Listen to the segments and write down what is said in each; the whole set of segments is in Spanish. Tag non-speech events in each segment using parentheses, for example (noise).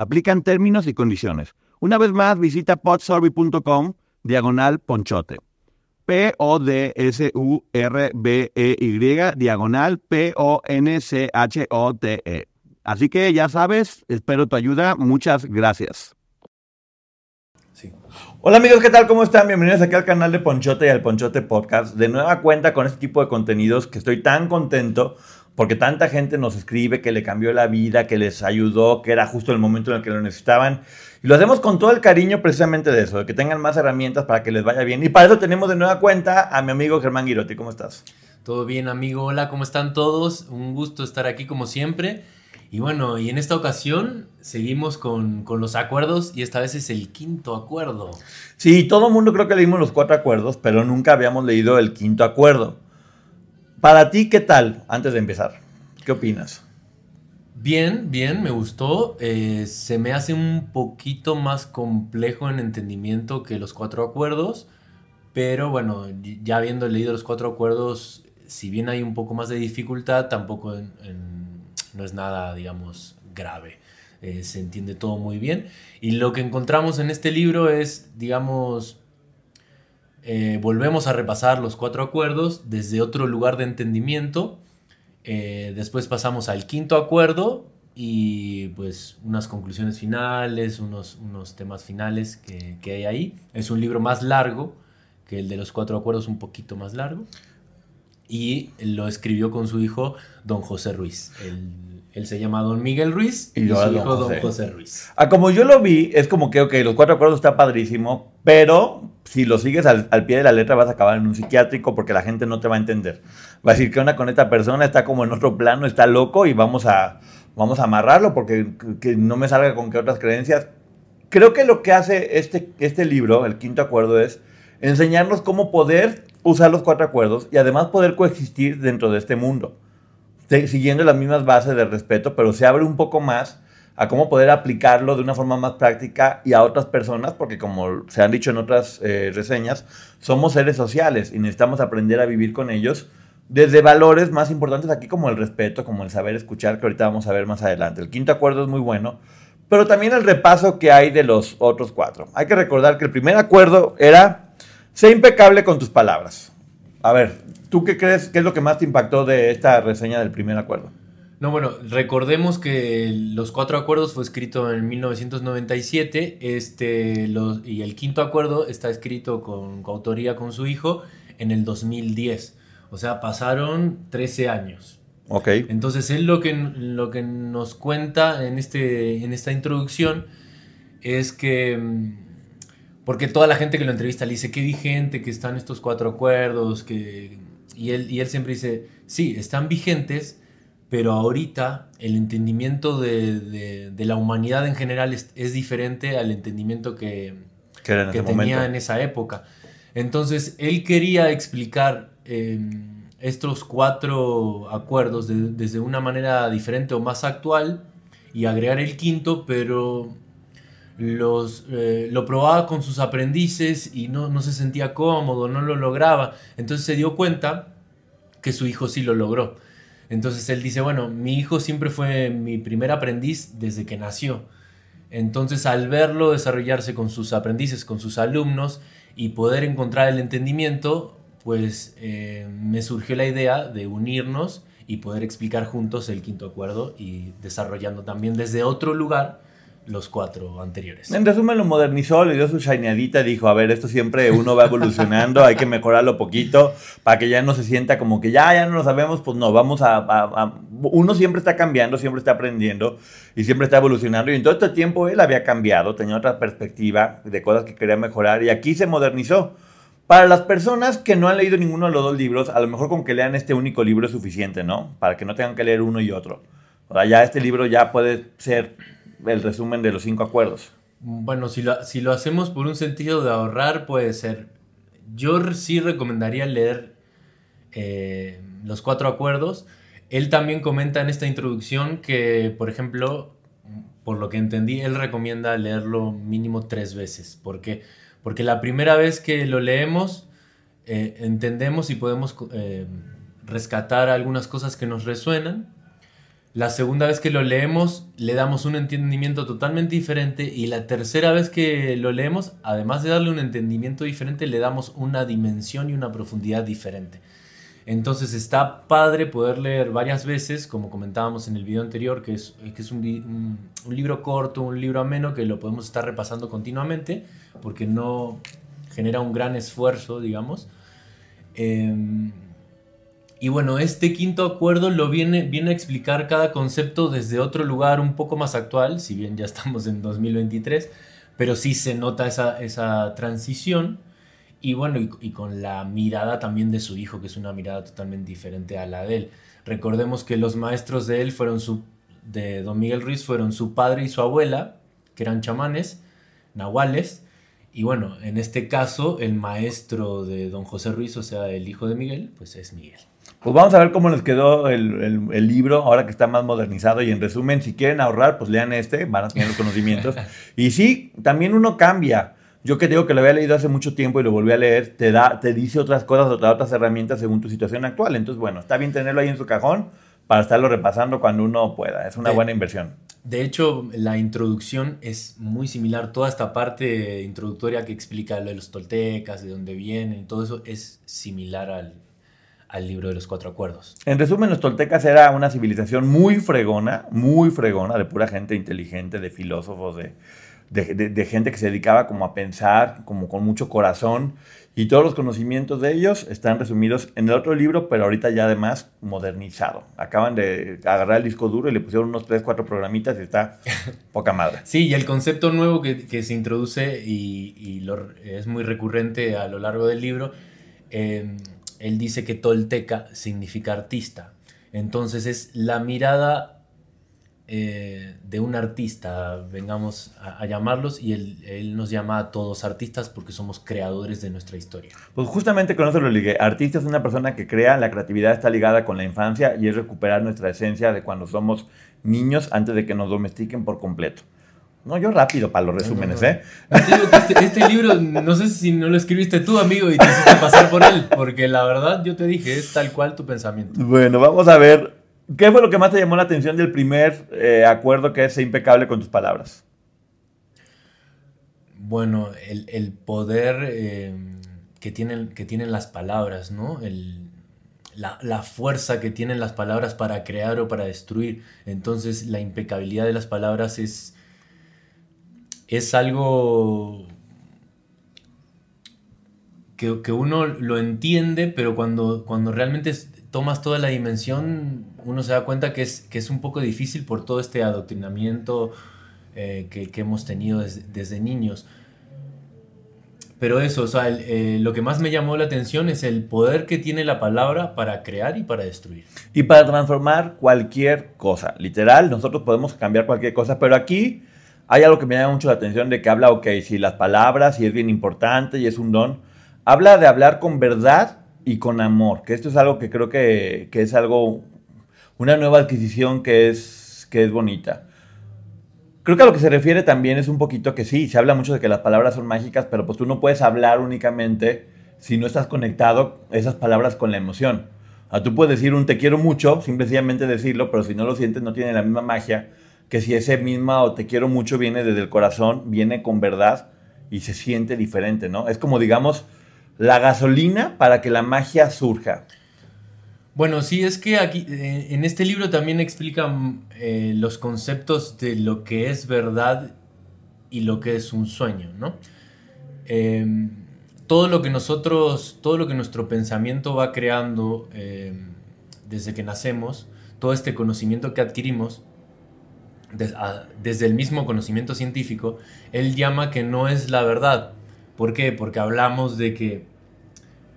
Aplican términos y condiciones. Una vez más, visita podsurvey.com diagonal ponchote. P-O-D-S-U-R-B-E-Y diagonal P-O-N-C-H-O-T-E. Así que ya sabes, espero tu ayuda. Muchas gracias. Hola amigos, ¿qué tal? ¿Cómo están? Bienvenidos aquí al canal de Ponchote y al Ponchote Podcast. De nueva cuenta con este tipo de contenidos que estoy tan contento porque tanta gente nos escribe que le cambió la vida, que les ayudó, que era justo el momento en el que lo necesitaban. Y lo hacemos con todo el cariño precisamente de eso, de que tengan más herramientas para que les vaya bien. Y para eso tenemos de nueva cuenta a mi amigo Germán Girotti. ¿Cómo estás? Todo bien, amigo. Hola, ¿cómo están todos? Un gusto estar aquí como siempre. Y bueno, y en esta ocasión seguimos con, con, los acuerdos y esta vez es el quinto acuerdo. Sí, todo el mundo creo que leímos los cuatro acuerdos, pero nunca habíamos leído el quinto acuerdo. Para ti, ¿qué tal? Antes de empezar, ¿qué opinas? Bien, bien, me gustó. Eh, se me hace un poquito más complejo en entendimiento que los cuatro acuerdos, pero bueno, ya habiendo leído los cuatro acuerdos, si bien hay un poco más de dificultad, tampoco no es nada, digamos, grave. Eh, se entiende todo muy bien. Y lo que encontramos en este libro es, digamos, eh, volvemos a repasar los cuatro acuerdos desde otro lugar de entendimiento. Eh, después pasamos al quinto acuerdo y pues unas conclusiones finales, unos, unos temas finales que, que, hay ahí. Es un libro más largo que el de los cuatro acuerdos, un poquito más largo. Y lo escribió con su hijo Don José Ruiz, el él se llama Don Miguel Ruiz y, yo su hijo Don José Ruiz. Ah, como yo lo vi, es como que, ok, los cuatro acuerdos está padrísimo, pero si lo sigues al, pie de la letra vas a acabar en un psiquiátrico porque la gente no te va a entender. Va a decir que onda con esta persona, está como en otro plano, está loco y vamos a, vamos a amarrarlo porque que no me salga con que otras creencias. Creo que lo que hace este, este libro, el quinto acuerdo, es enseñarnos cómo poder usar los cuatro acuerdos y además poder coexistir dentro de este mundo siguiendo las mismas bases de respeto, pero se abre un poco más a cómo poder aplicarlo de una forma más práctica y a otras personas, porque como se han dicho en otras eh, reseñas, somos seres sociales y necesitamos aprender a vivir con ellos desde valores más importantes aquí como el respeto, como el saber escuchar, que ahorita vamos a ver más adelante. El quinto acuerdo es muy bueno, pero también el repaso que hay de los otros cuatro. Hay que recordar que el primer acuerdo era, sé impecable con tus palabras. A ver, ¿Tú qué crees? ¿Qué es lo que más te impactó de esta reseña del primer acuerdo? No, bueno, recordemos que los cuatro acuerdos fue escrito en 1997 este, los, y el quinto acuerdo está escrito con coautoría con su hijo en el 2010. O sea, pasaron 13 años. Ok. Entonces, él lo que, lo que nos cuenta en, este, en esta introducción es que porque toda la gente que lo entrevista le dice qué vigente que están estos cuatro acuerdos, que y él, y él siempre dice, sí, están vigentes, pero ahorita el entendimiento de, la humanidad en general es, diferente al entendimiento que, que tenía en esa época. Entonces, él quería explicar em, estos cuatro acuerdos desde una manera diferente o más actual y agregar el quinto, pero los, eh, lo probaba con sus aprendices y no, no se sentía cómodo, no lo lograba. Entonces se dio cuenta que su hijo sí lo logró. Entonces él dice, bueno, mi hijo siempre fue mi primer aprendiz desde que nació. Entonces al verlo desarrollarse con sus aprendices, con sus alumnos y poder encontrar el entendimiento, pues eh, me surgió la idea de unirnos y poder explicar juntos el quinto acuerdo y desarrollando también desde otro lugar los cuatro anteriores. En resumen, lo modernizó, le dio su shineadita, dijo, a ver, esto siempre uno va evolucionando, hay que mejorarlo poquito para que ya no se sienta como que ya, ya no lo sabemos, pues no, vamos a, Uno siempre está cambiando, siempre está aprendiendo y siempre está evolucionando y en todo este tiempo él había cambiado, tenía otra perspectiva de cosas que quería mejorar y aquí se modernizó. Para las personas que no han leído ninguno de los dos libros, a lo mejor con que lean este único libro es suficiente, ¿no? Para que no tengan que leer uno y otro. O sea, ya este libro ya puede ser el resumen de los cinco acuerdos. Bueno, si lo, si lo hacemos por un sentido de ahorrar, puede ser. Yo sí recomendaría leer eh, los cuatro acuerdos. Él también comenta en esta introducción que, por ejemplo, por lo que entendí, él recomienda leerlo mínimo tres veces. ¿Por qué? Porque la primera vez que lo leemos, eh, entendemos y podemos eh, rescatar algunas cosas que nos resuenan la segunda vez que lo leemos le damos un entendimiento totalmente diferente y la tercera vez que lo leemos, además de darle un entendimiento diferente, le damos una dimensión y una profundidad diferente. Entonces está padre poder leer varias veces, como comentábamos en el video anterior, que es, que es un, libro corto, un libro ameno, que lo podemos estar repasando continuamente, porque no genera un gran esfuerzo, digamos. Em, y bueno, este quinto acuerdo lo viene, viene a explicar cada concepto desde otro lugar un poco más actual, si bien ya estamos en 2023, pero sí se nota esa, esa transición. Y bueno, y, con la mirada también de su hijo, que es una mirada totalmente diferente a la de él. Recordemos que los maestros de él fueron su, de Don Miguel Ruiz, fueron su padre y su abuela, que eran chamanes, nahuales. Y bueno, en este caso, el maestro de Don José Ruiz, o sea, el hijo de Miguel, pues es Miguel. Pues vamos a ver cómo les quedó el, libro ahora que está más modernizado y en resumen, si quieren ahorrar, pues lean este, van a tener los conocimientos. (laughs) y sí, también uno cambia. Yo que digo que lo había leído hace mucho tiempo y lo volví a leer, te, da, te dice otras cosas, otras, otras herramientas según tu situación actual. Entonces, bueno, está bien tenerlo ahí en su cajón para estarlo repasando cuando uno pueda. Es una buena inversión. De hecho, la introducción es muy similar. Toda esta parte introductoria que explica lo de los toltecas, de dónde vienen, todo eso es similar al, al libro de los cuatro acuerdos. En resumen, los toltecas era una civilización muy fregona, muy fregona, de pura gente inteligente, de filósofos, de, de, gente que se dedicaba como a pensar, como con mucho corazón, y todos los conocimientos de ellos están resumidos en el otro libro, pero ahorita ya además modernizado. Acaban de agarrar el disco duro y le pusieron unos 3, 4 programitas y está (laughs) poca madre. Sí, y el concepto nuevo que, que se introduce y, y lo, es muy recurrente a lo largo del libro, eh, él dice que tolteca significa artista. Entonces es la mirada eh, de un artista, vengamos a, llamarlos, y él, nos llama a todos artistas porque somos creadores de nuestra historia. Pues justamente con eso lo ligué. Artista es una persona que crea, la creatividad está ligada con la infancia y es recuperar nuestra esencia de cuando somos niños antes de que nos domestiquen por completo. No, yo rápido para los resúmenes, ¿eh? Este, este, libro, no sé si no lo escribiste tú, amigo, y te hiciste pasar por él, porque la verdad yo te dije, es tal cual tu pensamiento. Bueno, vamos a ver, ¿qué fue lo que más te llamó la atención del primer eh, acuerdo que es impecable con tus palabras? Bueno, el, poder eh, que, tienen, que tienen las palabras, ¿no? la, la, fuerza que tienen las palabras para crear o para destruir. Entonces, la impecabilidad de las palabras es es algo que, uno lo entiende, pero cuando, cuando realmente tomas toda la dimensión, uno se da cuenta que es, que es un poco difícil por todo este adoctrinamiento eh, que, hemos tenido desde, niños. Pero eso, o sea, eh, lo que más me llamó la atención es el poder que tiene la palabra para crear y para destruir. Y para transformar cualquier cosa. Literal, nosotros podemos cambiar cualquier cosa, pero aquí hay algo que me llama mucho la atención de que habla, ok, si las palabras, y es bien importante y es un don, habla de hablar con verdad y con amor, que esto es algo que creo que, es algo, una nueva adquisición que es, que es bonita. Creo que a lo que se refiere también es un poquito que sí, se habla mucho de que las palabras son mágicas, pero pues tú no puedes hablar únicamente si no estás conectado esas palabras con la emoción. O tú puedes decir un te quiero mucho, simplemente decirlo, pero si no lo sientes no tiene la misma magia que si ese misma o te quiero mucho viene desde el corazón, viene con verdad y se siente diferente, ¿no? Es como, digamos, la gasolina para que la magia surja. Bueno, sí, es que aquí eh, en este libro también explican eh, los conceptos de lo que es verdad y lo que es un sueño, ¿no? Em, todo lo que nosotros, todo lo que nuestro pensamiento va creando em, desde que nacemos, todo este conocimiento que adquirimos, desde el mismo conocimiento científico, él llama que no es la verdad. ¿Por qué? Porque hablamos de que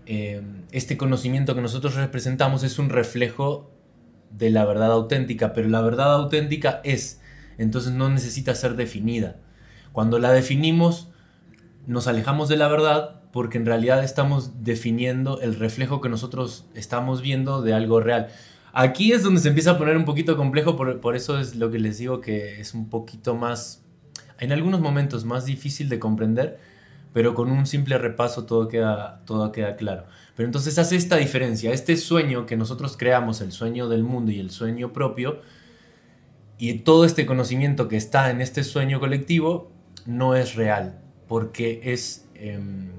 eh, este conocimiento que nosotros representamos es un reflejo de la verdad auténtica, pero la verdad auténtica es entonces no necesita ser definida. Cuando la definimos, nos alejamos de la verdad porque en realidad estamos definiendo el reflejo que nosotros estamos viendo de algo real. Aquí es donde se empieza a poner un poquito complejo, por, eso es lo que les digo que es un poquito más, en algunos momentos más difícil de comprender, pero con un simple repaso todo queda, todo queda claro. Pero entonces hace esta diferencia, este sueño que nosotros creamos, el sueño del mundo y el sueño propio, y todo este conocimiento que está en este sueño colectivo, no es real, porque es... Em,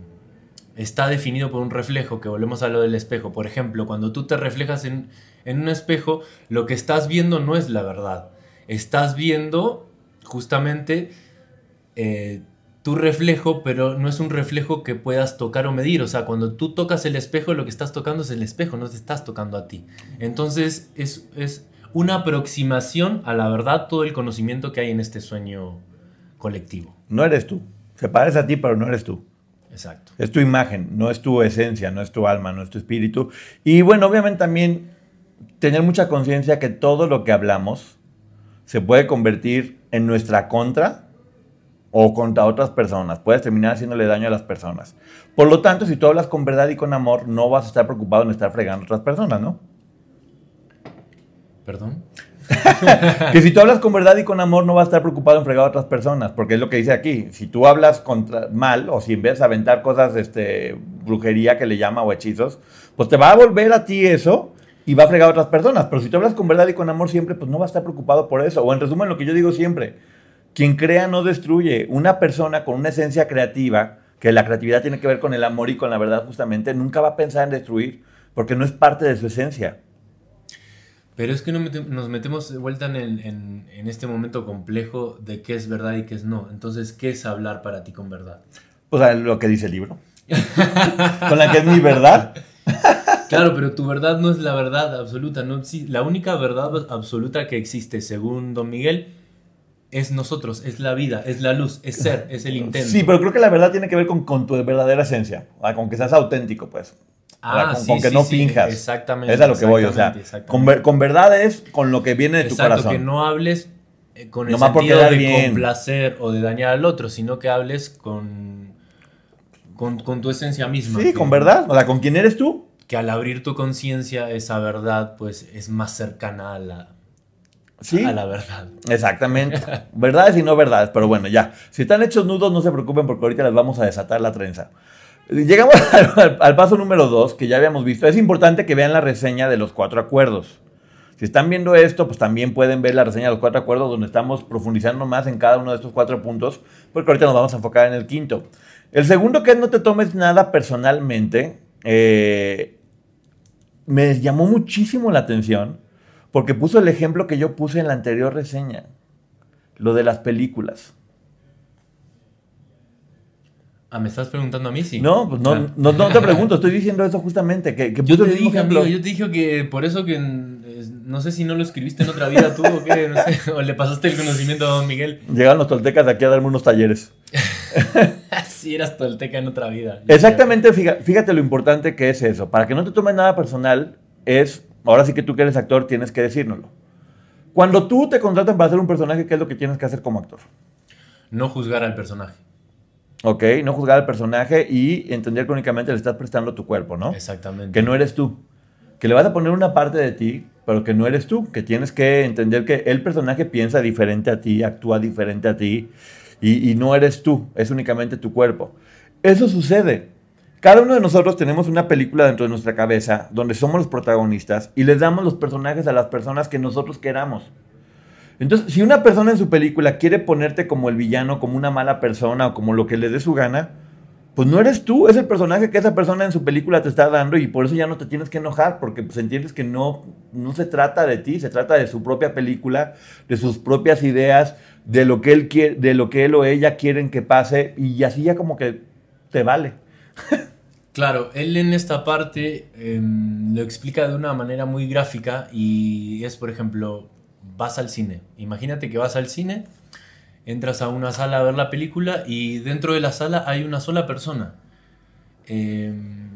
está definido por un reflejo, que volvemos a lo del espejo. Por ejemplo, cuando tú te reflejas en, un espejo, lo que estás viendo no es la verdad. Estás viendo justamente eh, tu reflejo, pero no es un reflejo que puedas tocar o medir. O sea, cuando tú tocas el espejo, lo que estás tocando es el espejo, no te estás tocando a ti. Entonces, es, es una aproximación a la verdad todo el conocimiento que hay en este sueño colectivo. No eres tú. Se parece a ti, pero no eres tú. Exacto. Es tu imagen, no es tu esencia, no es tu alma, no es tu espíritu. Y bueno, obviamente también tener mucha conciencia que todo lo que hablamos se puede convertir en nuestra contra o contra otras personas. Puedes terminar haciéndole daño a las personas. Por lo tanto, si tú hablas con verdad y con amor, no vas a estar preocupado en estar fregando a otras personas, ¿no? ¿Perdón? (laughs) que si tú hablas con verdad y con amor, no vas a estar preocupado en fregar a otras personas, porque es lo que dice aquí. Si tú hablas contra, mal, o si en vez de aventar cosas, este, brujería que le llama o hechizos, pues te va a volver a ti eso y va a fregar a otras personas. Pero si tú hablas con verdad y con amor siempre, pues no va a estar preocupado por eso. O en resumen, lo que yo digo siempre, quien crea no destruye. Una persona con una esencia creativa, que la creatividad tiene que ver con el amor y con la verdad justamente, nunca va a pensar en destruir, porque no es parte de su esencia. Pero es que nos metemos de vuelta en, este momento complejo de qué es verdad y qué es no. Entonces, ¿qué es hablar para ti con verdad? O sea, lo que dice el libro. (laughs) con la que es mi verdad. (laughs) claro, pero tu verdad no es la verdad absoluta. No, la única verdad absoluta que existe, según Don Miguel, es nosotros, es la vida, es la luz, es ser, es el intento. Sí, pero creo que la verdad tiene que ver con, con tu verdadera esencia, con que seas auténtico, pues. Ah, con, que no finjas. exactamente. Es a lo que voy, o sea, con, con, verdad es con lo que viene de tu corazón. que no hables eh, con el sentido de bien. complacer o de dañar al otro, sino que hables con, con, tu esencia misma. Sí, con verdad, o sea, con quién eres tú. Que al abrir tu conciencia, esa verdad, pues es más cercana a la, ¿Sí? a la verdad. Exactamente. (laughs) verdades y no verdades, pero bueno, ya. Si están hechos nudos, no se preocupen porque ahorita les vamos a desatar la trenza. Llegamos (laughs) al, paso número dos, que ya habíamos visto. Es importante que vean la reseña de los cuatro acuerdos. Si están viendo esto, pues también pueden ver la reseña de los cuatro acuerdos, donde estamos profundizando más en cada uno de estos cuatro puntos, porque ahorita nos vamos a enfocar en el quinto. El segundo, que es no te tomes nada personalmente, eh, me llamó muchísimo la atención, porque puso el ejemplo que yo puse en la anterior reseña, lo de las películas. Ah, ¿me estás preguntando a mí? Sí. No, pues no, no, te pregunto, estoy diciendo eso justamente. Que, yo, te dije, amigo, yo te dije que por eso que no sé si no lo escribiste en otra vida tú o qué, no sé, (laughs) o le pasaste el conocimiento a don Miguel. Llegaron los toltecas de aquí a darme unos talleres. (laughs) sí, eras tolteca en otra vida. Exactamente, fíjate, fíjate lo importante que es eso. Para que no te tomes nada personal, es, ahora sí que tú que eres actor, tienes que decírnoslo. Cuando tú te contratan para hacer un personaje, ¿qué es lo que tienes que hacer como actor? No juzgar al personaje. Ok, no juzgar al personaje y entender que únicamente le estás prestando tu cuerpo, ¿no? Exactamente. Que no eres tú. Que le vas a poner una parte de ti, pero que no eres tú. Que tienes que entender que el personaje piensa diferente a ti, actúa diferente a ti y, no eres tú, es únicamente tu cuerpo. Eso sucede. Cada uno de nosotros tenemos una película dentro de nuestra cabeza donde somos los protagonistas y les damos los personajes a las personas que nosotros queramos. Entonces, si una persona en su película quiere ponerte como el villano, como una mala persona o como lo que le dé su gana, pues no eres tú, es el personaje que esa persona en su película te está dando y por eso ya no te tienes que enojar, porque pues entiendes que no, no se trata de ti, se trata de su propia película, de sus propias ideas, de lo que él quiere, de lo que él o ella quieren que pase y así ya como que te vale. Claro, él en esta parte em, lo explica de una manera muy gráfica y es, por ejemplo, vas al cine. Imagínate que vas al cine, entras a una sala a ver la película y dentro de la sala hay una sola persona. Em,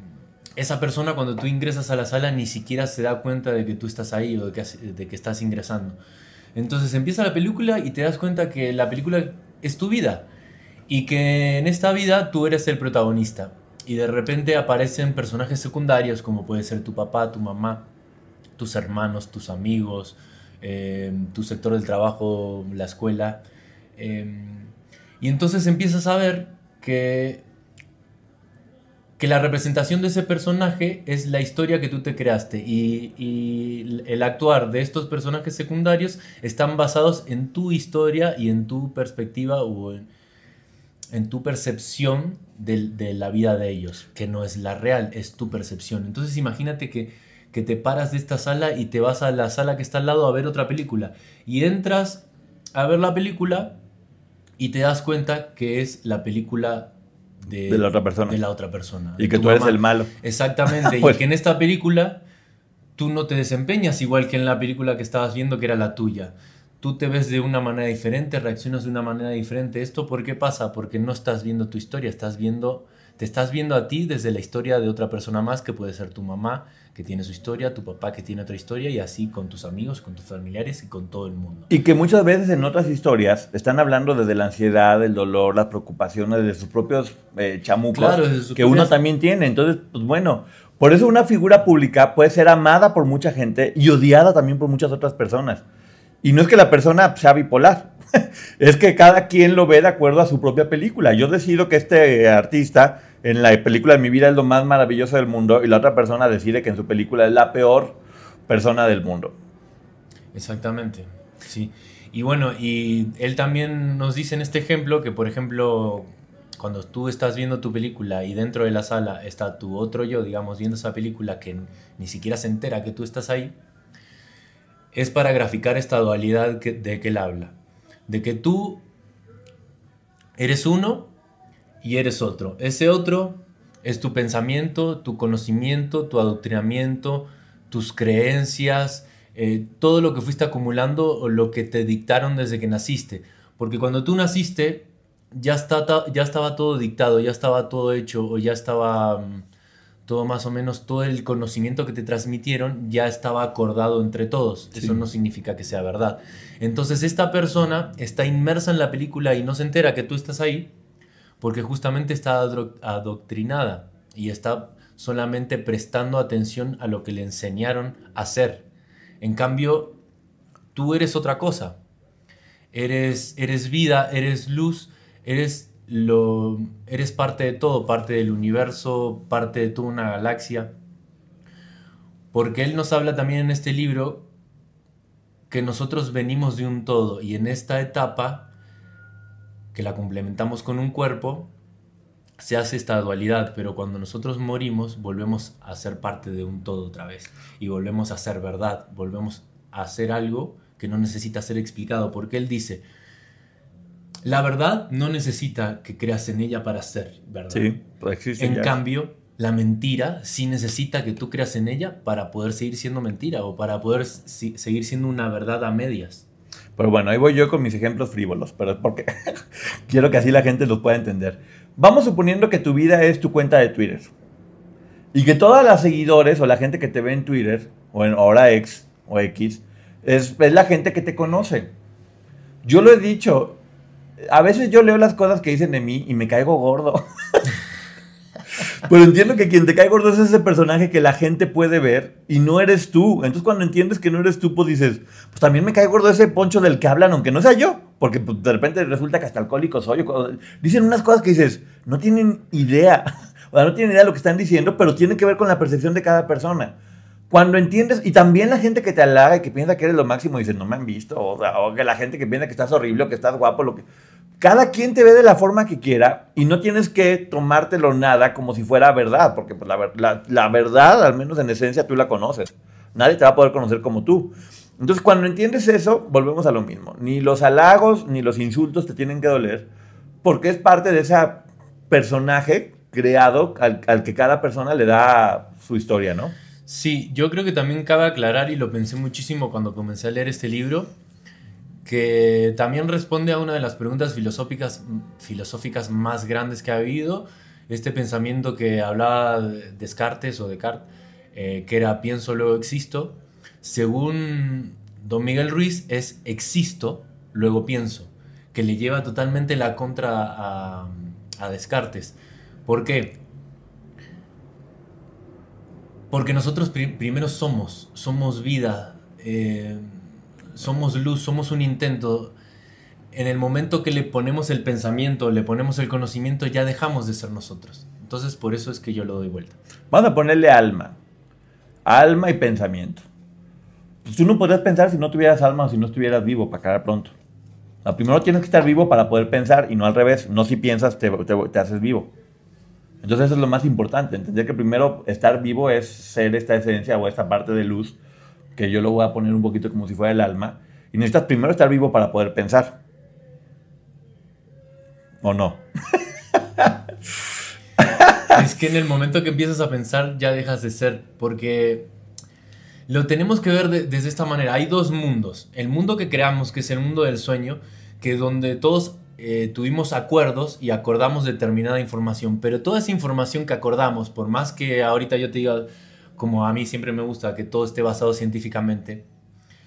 esa persona cuando tú ingresas a la sala ni siquiera se da cuenta de que tú estás ahí o de que, de que estás ingresando. Entonces empieza la película y te das cuenta que la película es tu vida y que en esta vida tú eres el protagonista y de repente aparecen personajes secundarios como puede ser tu papá, tu mamá, tus hermanos, tus amigos, eh, tu sector del trabajo, la escuela. Eh, y entonces empiezas a ver que, que la representación de ese personaje es la historia que tú te creaste y, y el actuar de estos personajes secundarios están basados en tu historia y en tu perspectiva o en, tu percepción de, de, la vida de ellos, que no es la real, es tu percepción. Entonces imagínate que, que, te paras de esta sala y te vas a la sala que está al lado a ver otra película. Y entras a ver la película y te das cuenta que es la película de, de la otra persona. De la otra persona. Y que tú eres el malo. Exactamente. (laughs) y que en esta película tú no te desempeñas igual que en la película que estabas viendo que era la tuya tú te ves de una manera diferente, reaccionas de una manera diferente. ¿Esto por qué pasa? Porque no estás viendo tu historia, estás viendo, te estás viendo a ti desde la historia de otra persona más, que puede ser tu mamá, que tiene su historia, tu papá, que tiene otra historia, y así con tus amigos, con tus familiares y con todo el mundo. Y que muchas veces en otras historias están hablando desde la ansiedad, el dolor, las preocupaciones, de sus propios eh, chamucos, claro, que uno también tiene. Entonces, pues bueno, por eso una figura pública puede ser amada por mucha gente y odiada también por muchas otras personas. Y no es que la persona sea bipolar, (laughs) es que cada quien lo ve de acuerdo a su propia película. Yo decido que este artista en la película de mi vida es lo más maravilloso del mundo y la otra persona decide que en su película es la peor persona del mundo. Exactamente, sí. Y bueno, y él también nos dice en este ejemplo que, por ejemplo, cuando tú estás viendo tu película y dentro de la sala está tu otro yo, digamos, viendo esa película que ni siquiera se entera que tú estás ahí, es para graficar esta dualidad de que él habla. De que tú eres uno y eres otro. Ese otro es tu pensamiento, tu conocimiento, tu adoctrinamiento, tus creencias, eh, todo lo que fuiste acumulando o lo que te dictaron desde que naciste. Porque cuando tú naciste ya, está, ya estaba todo dictado, ya estaba todo hecho o ya estaba... Mm, todo más o menos, todo el conocimiento que te transmitieron ya estaba acordado entre todos. Eso no significa que sea verdad. Entonces esta persona está inmersa en la película y no se entera que tú estás ahí porque justamente está adoctrinada y está solamente prestando atención a lo que le enseñaron a hacer. En cambio, tú eres otra cosa. Eres, eres vida, eres luz, eres lo, eres parte de todo, parte del universo, parte de toda una galaxia. Porque Él nos habla también en este libro que nosotros venimos de un todo y en esta etapa, que la complementamos con un cuerpo, se hace esta dualidad, pero cuando nosotros morimos volvemos a ser parte de un todo otra vez y volvemos a ser verdad, volvemos a hacer algo que no necesita ser explicado, porque Él dice, la verdad no necesita que creas en ella para ser verdad. Sí, pues. En cambio, la mentira sí necesita que tú creas en ella para poder seguir siendo mentira o para poder seguir siendo una verdad a medias. Pero bueno, ahí voy yo con mis ejemplos frívolos, pero es porque (laughs) quiero que así la gente los pueda entender. Vamos suponiendo que tu vida es tu cuenta de Twitter. Y que todas las seguidores o la gente que te ve en Twitter, o en ahora X o X, es, es la gente que te conoce. Yo lo he dicho, a veces yo leo las cosas que dicen de mí y me caigo gordo. (laughs) Pero entiendo que quien te cae gordo es ese personaje que la gente puede ver y no eres tú. Entonces cuando entiendes que no eres tú, pues dices, pues también me cae gordo ese poncho del que hablan, aunque no sea yo. Porque pues, de repente resulta que hasta alcohólico soy. Dicen unas cosas que dices, no tienen idea. (laughs) O sea, no tienen idea de lo que están diciendo, pero tiene que ver con la percepción de cada persona. Cuando entiendes, y también la gente que te halaga y que piensa que eres lo máximo, dice, no me han visto, o, o que la gente que piensa que estás horrible o que estás guapo, lo que cada quien te ve de la forma que quiera y no tienes que tomártelo nada como si fuera verdad, porque pues, la, la, verdad, al menos en esencia, tú la conoces. Nadie te va a poder conocer como tú. Entonces, cuando entiendes eso, volvemos a lo mismo. Ni los halagos ni los insultos te tienen que doler, porque es parte de ese personaje creado al, al que cada persona le da su historia, ¿no? Sí, yo creo que también cabe aclarar, y lo pensé muchísimo cuando comencé a leer este libro, que también responde a una de las preguntas filosóficas, filosóficas más grandes que ha habido, este pensamiento que hablaba Descartes o Descartes, eh, que era pienso luego existo, según Don Miguel Ruiz es existo, luego pienso, que le lleva totalmente la contra a, a Descartes. ¿Por qué? Porque nosotros primero somos, somos vida, eh, somos luz, somos un intento. En el momento que le ponemos el pensamiento, le ponemos el conocimiento, ya dejamos de ser nosotros. Entonces por eso es que yo lo doy vuelta. Vamos a ponerle alma. Alma y pensamiento. Pues tú no podrías pensar si no tuvieras alma o si no estuvieras vivo, para acabar pronto. primero tienes que estar vivo para poder pensar y no al revés. No si piensas te, te haces vivo. Entonces eso es lo más importante, entender que primero estar vivo es ser esta esencia o esta parte de luz, que yo lo voy a poner un poquito como si fuera el alma, y necesitas primero estar vivo para poder pensar. ¿O no? (laughs) es que en el momento que empiezas a pensar ya dejas de ser, porque lo tenemos que ver desde esta manera. Hay dos mundos. El mundo que creamos, que es el mundo del sueño, que donde todos eh, tuvimos acuerdos y acordamos determinada información, pero toda esa información que acordamos, por más que ahorita yo te diga, como a mí siempre me gusta que todo esté basado científicamente,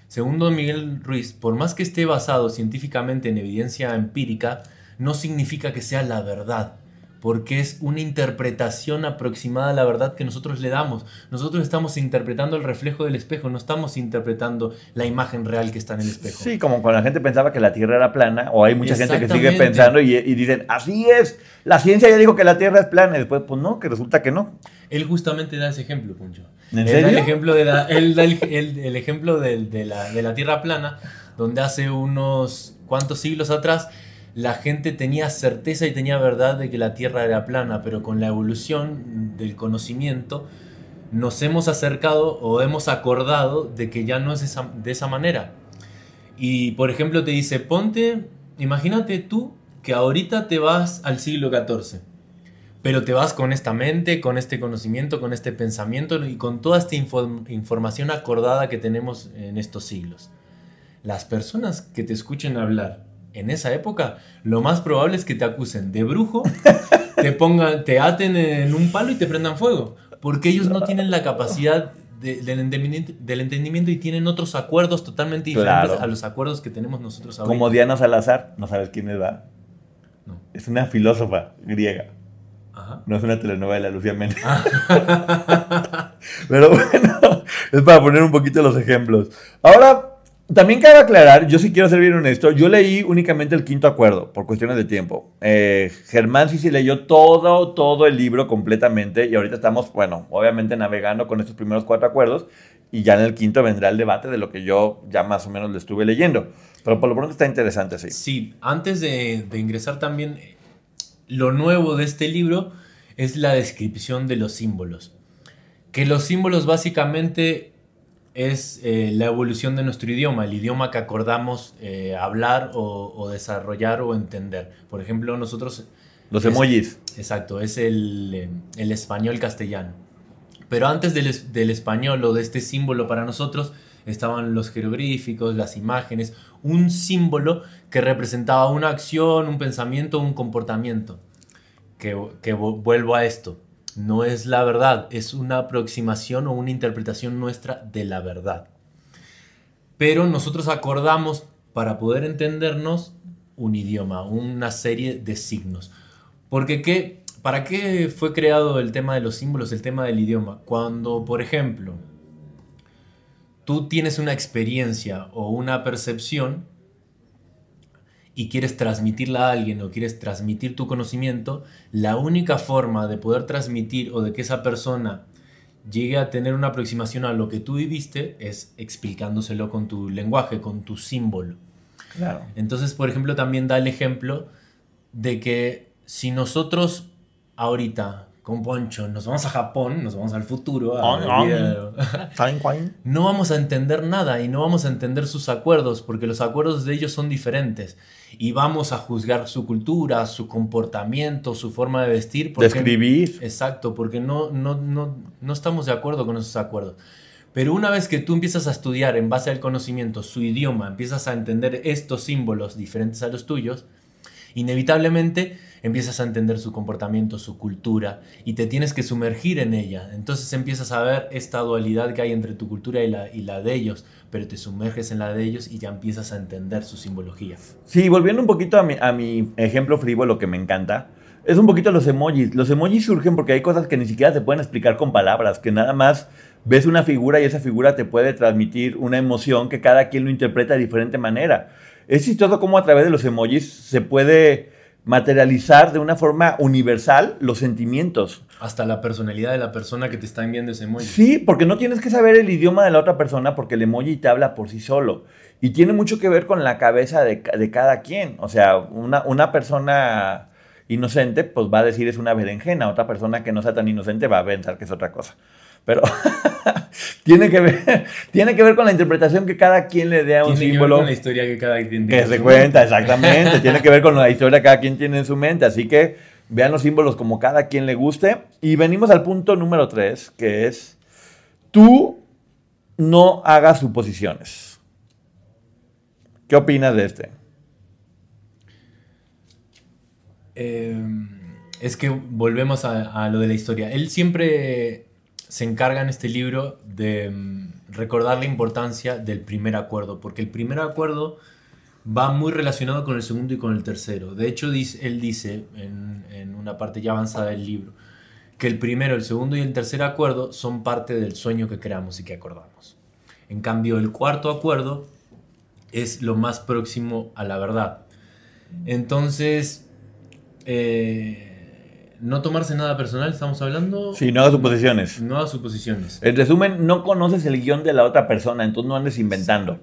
según Miguel Ruiz, por más que esté basado científicamente en evidencia empírica, no significa que sea la verdad porque es una interpretación aproximada a la verdad que nosotros le damos. Nosotros estamos interpretando el reflejo del espejo, no estamos interpretando la imagen real que está en el espejo. Sí, como cuando la gente pensaba que la Tierra era plana, o hay mucha gente que sigue pensando y, dicen, así es, la ciencia ya dijo que la Tierra es plana, y después, pues no, que resulta que no. Él justamente da ese ejemplo, Puncho. ¿En serio? el ejemplo de la, él da el, ejemplo de, la, de la Tierra plana, donde hace unos cuantos siglos atrás la gente tenía certeza y tenía verdad de que la Tierra era plana, pero con la evolución del conocimiento nos hemos acercado o hemos acordado de que ya no es de esa manera. Y por ejemplo te dice, ponte, imagínate tú que ahorita te vas al siglo XIV, pero te vas con esta mente, con este conocimiento, con este pensamiento y con toda esta información acordada que tenemos en estos siglos. Las personas que te escuchen hablar en esa época, lo más probable es que te acusen de brujo, te pongan, te aten en un palo y te prendan fuego. Porque ellos no tienen la capacidad del, entendimiento, y tienen otros acuerdos totalmente diferentes a los acuerdos que tenemos nosotros ahora. Como Diana Salazar, no sabes quién es, ¿va? No. Es una filósofa griega. Ajá. No es una telenovela, Lucía Méndez. Ah. (laughs) Pero bueno, es para poner un poquito los ejemplos. Ahora también cabe aclarar, yo sí quiero ser bien honesto, yo leí únicamente el quinto acuerdo por cuestiones de tiempo. Eh, Germán sí sí leyó todo, todo el libro completamente y ahorita estamos, bueno, obviamente navegando con estos primeros cuatro acuerdos y ya en el quinto vendrá el debate de lo que yo ya más o menos le estuve leyendo. Pero por lo pronto está interesante, sí. Sí, antes de, de ingresar también, lo nuevo de este libro es la descripción de los símbolos. Que los símbolos básicamente es eh, la evolución de nuestro idioma, el idioma que acordamos eh, hablar o, desarrollar o entender. Por ejemplo, nosotros... Los emojis. exacto, es el, español castellano. Pero antes del, del, español o de este símbolo para nosotros estaban los jeroglíficos, las imágenes, un símbolo que representaba una acción, un pensamiento, un comportamiento. Que, que vuelvo a esto no es la verdad, es una aproximación o una interpretación nuestra de la verdad. Pero nosotros acordamos para poder entendernos un idioma, una serie de signos. Porque ¿qué, ¿para qué fue creado el tema de los símbolos, el tema del idioma? Cuando, por ejemplo, tú tienes una experiencia o una percepción y quieres transmitirla a alguien o quieres transmitir tu conocimiento, la única forma de poder transmitir o de que esa persona llegue a tener una aproximación a lo que tú viviste es explicándoselo con tu lenguaje, con tu símbolo. Claro. Entonces, por ejemplo, también da el ejemplo de que si nosotros ahorita con Poncho, nos vamos a Japón, nos vamos al futuro, (laughs) no vamos a entender nada y no vamos a entender sus acuerdos porque los acuerdos de ellos son diferentes y vamos a juzgar su cultura, su comportamiento, su forma de vestir. de escribir. Exacto, porque no, no, no, no estamos de acuerdo con esos acuerdos. Pero una vez que tú empiezas a estudiar en base al conocimiento su idioma, empiezas a entender estos símbolos diferentes a los tuyos, inevitablemente empiezas a entender su comportamiento, su cultura, y te tienes que sumergir en ella. Entonces empiezas a ver esta dualidad que hay entre tu cultura y la, y la de ellos, pero te sumerges en la de ellos y ya empiezas a entender su simbología. Sí, volviendo un poquito a mi, a mi ejemplo frívolo que me encanta, es un poquito los emojis. Los emojis surgen porque hay cosas que ni siquiera se pueden explicar con palabras, que nada más ves una figura y esa figura te puede transmitir una emoción que cada quien lo interpreta de diferente manera. Es chistoso cómo a través de los emojis se puede materializar de una forma universal los sentimientos. Hasta la personalidad de la persona que te está enviando ese emoji. Sí, porque no tienes que saber el idioma de la otra persona porque el emoji te habla por sí solo. Y tiene mucho que ver con la cabeza de, de cada quien. O sea, una, una persona inocente pues va a decir es una berenjena. Otra persona que no sea tan inocente va a pensar que es otra cosa. Pero (laughs) tiene, que ver, tiene que ver con la interpretación que cada quien le dé a un tiene símbolo. Que ver con la historia que cada quien tiene. Que se cuenta, exactamente. (laughs) tiene que ver con la historia que cada quien tiene en su mente. Así que vean los símbolos como cada quien le guste. Y venimos al punto número tres, que es tú no hagas suposiciones. ¿Qué opinas de este? Eh, es que volvemos a, a lo de la historia. Él siempre se encarga en este libro de mm, recordar la importancia del primer acuerdo, porque el primer acuerdo va muy relacionado con el segundo y con el tercero. De hecho, él dice en, una parte ya avanzada del libro que el primero, el segundo y el tercer acuerdo son parte del sueño que creamos y que acordamos. En cambio, el cuarto acuerdo es lo más próximo a la verdad. Entonces, eh, no tomarse nada personal, estamos hablando. Sí, no hagas suposiciones. No hagas suposiciones. En resumen, no conoces el guion de la otra persona, entonces no andes inventando.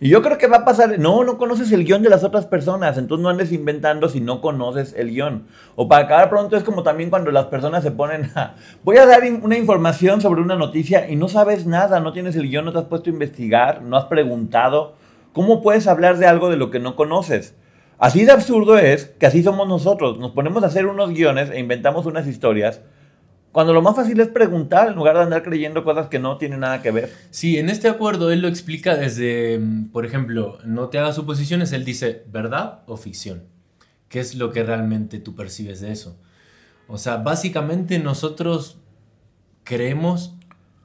Y yo creo que va a pasar, no, no conoces el guion de las otras personas, entonces no andes inventando si no conoces el guion. O para acabar pronto es como también cuando las personas se ponen a, voy a dar una información sobre una noticia y no sabes nada, no tienes el guion, no te has puesto a investigar, no has preguntado. ¿Cómo puedes hablar de algo de lo que no conoces? Así de absurdo es que así somos nosotros. Nos ponemos a hacer unos guiones e inventamos unas historias. Cuando lo más fácil es preguntar en lugar de andar creyendo cosas que no tienen nada que ver. Sí, en este acuerdo él lo explica desde, mm, por ejemplo, no te hagas suposiciones, él dice verdad o ficción. ¿Qué es lo que realmente tú percibes de eso? O sea, básicamente nosotros creemos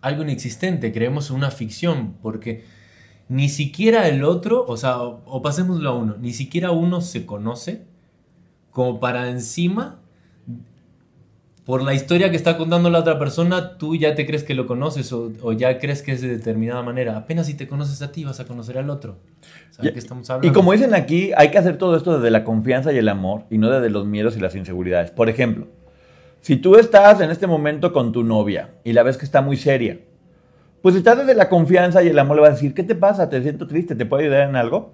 algo inexistente, creemos una ficción, porque ni siquiera el otro, o sea, o, pasémoslo a uno, ni siquiera uno se conoce como para encima, por la historia que está contando la otra persona, tú ya te crees que lo conoces o, ya crees que es de determinada manera. Apenas si te conoces a ti, vas a conocer al otro. estamos hablando? Y como dicen aquí, hay que hacer todo esto desde la confianza y el amor y no desde los miedos y las inseguridades. Por ejemplo, si tú estás en este momento con tu novia y la ves que está muy seria, pues si estás desde la confianza y el amor le vas a decir, ¿qué te pasa? Te siento triste, ¿te puedo ayudar en algo?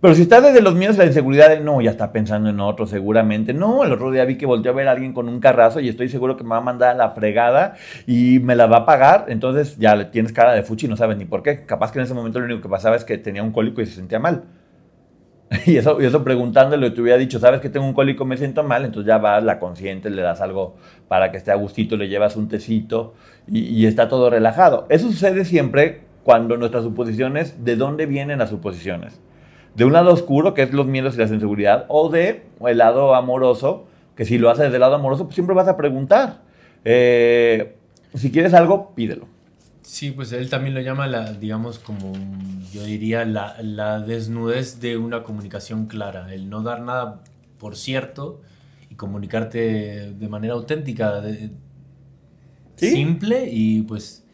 Pero si estás desde los miedos y la inseguridad, de, no, ya está pensando en otro seguramente. No, el otro día vi que volteó a ver a alguien con un carrazo y estoy seguro que me va a mandar a la fregada y me la va a pagar. Entonces ya le tienes cara de fuchi y no sabes ni por qué. Capaz que en ese momento lo único que pasaba es que tenía un cólico y se sentía mal. (laughs) Y eso, y eso preguntándole, te hubiera dicho, sabes que tengo un cólico, me siento mal, entonces ya vas, la consciente, le das algo para que esté a gustito, le llevas un tecito y, está todo relajado. Eso sucede siempre cuando nuestras suposiciones, ¿de dónde vienen las suposiciones? De un lado oscuro, que es los miedos y la inseguridad, o de el lado amoroso, que si lo haces desde el lado amoroso, pues siempre vas a preguntar. Eh, si quieres algo, pídelo. Sí, pues él también lo llama, la, digamos, como yo diría, la, la, desnudez de una comunicación clara, el no dar nada por cierto y comunicarte de manera auténtica, simple y pues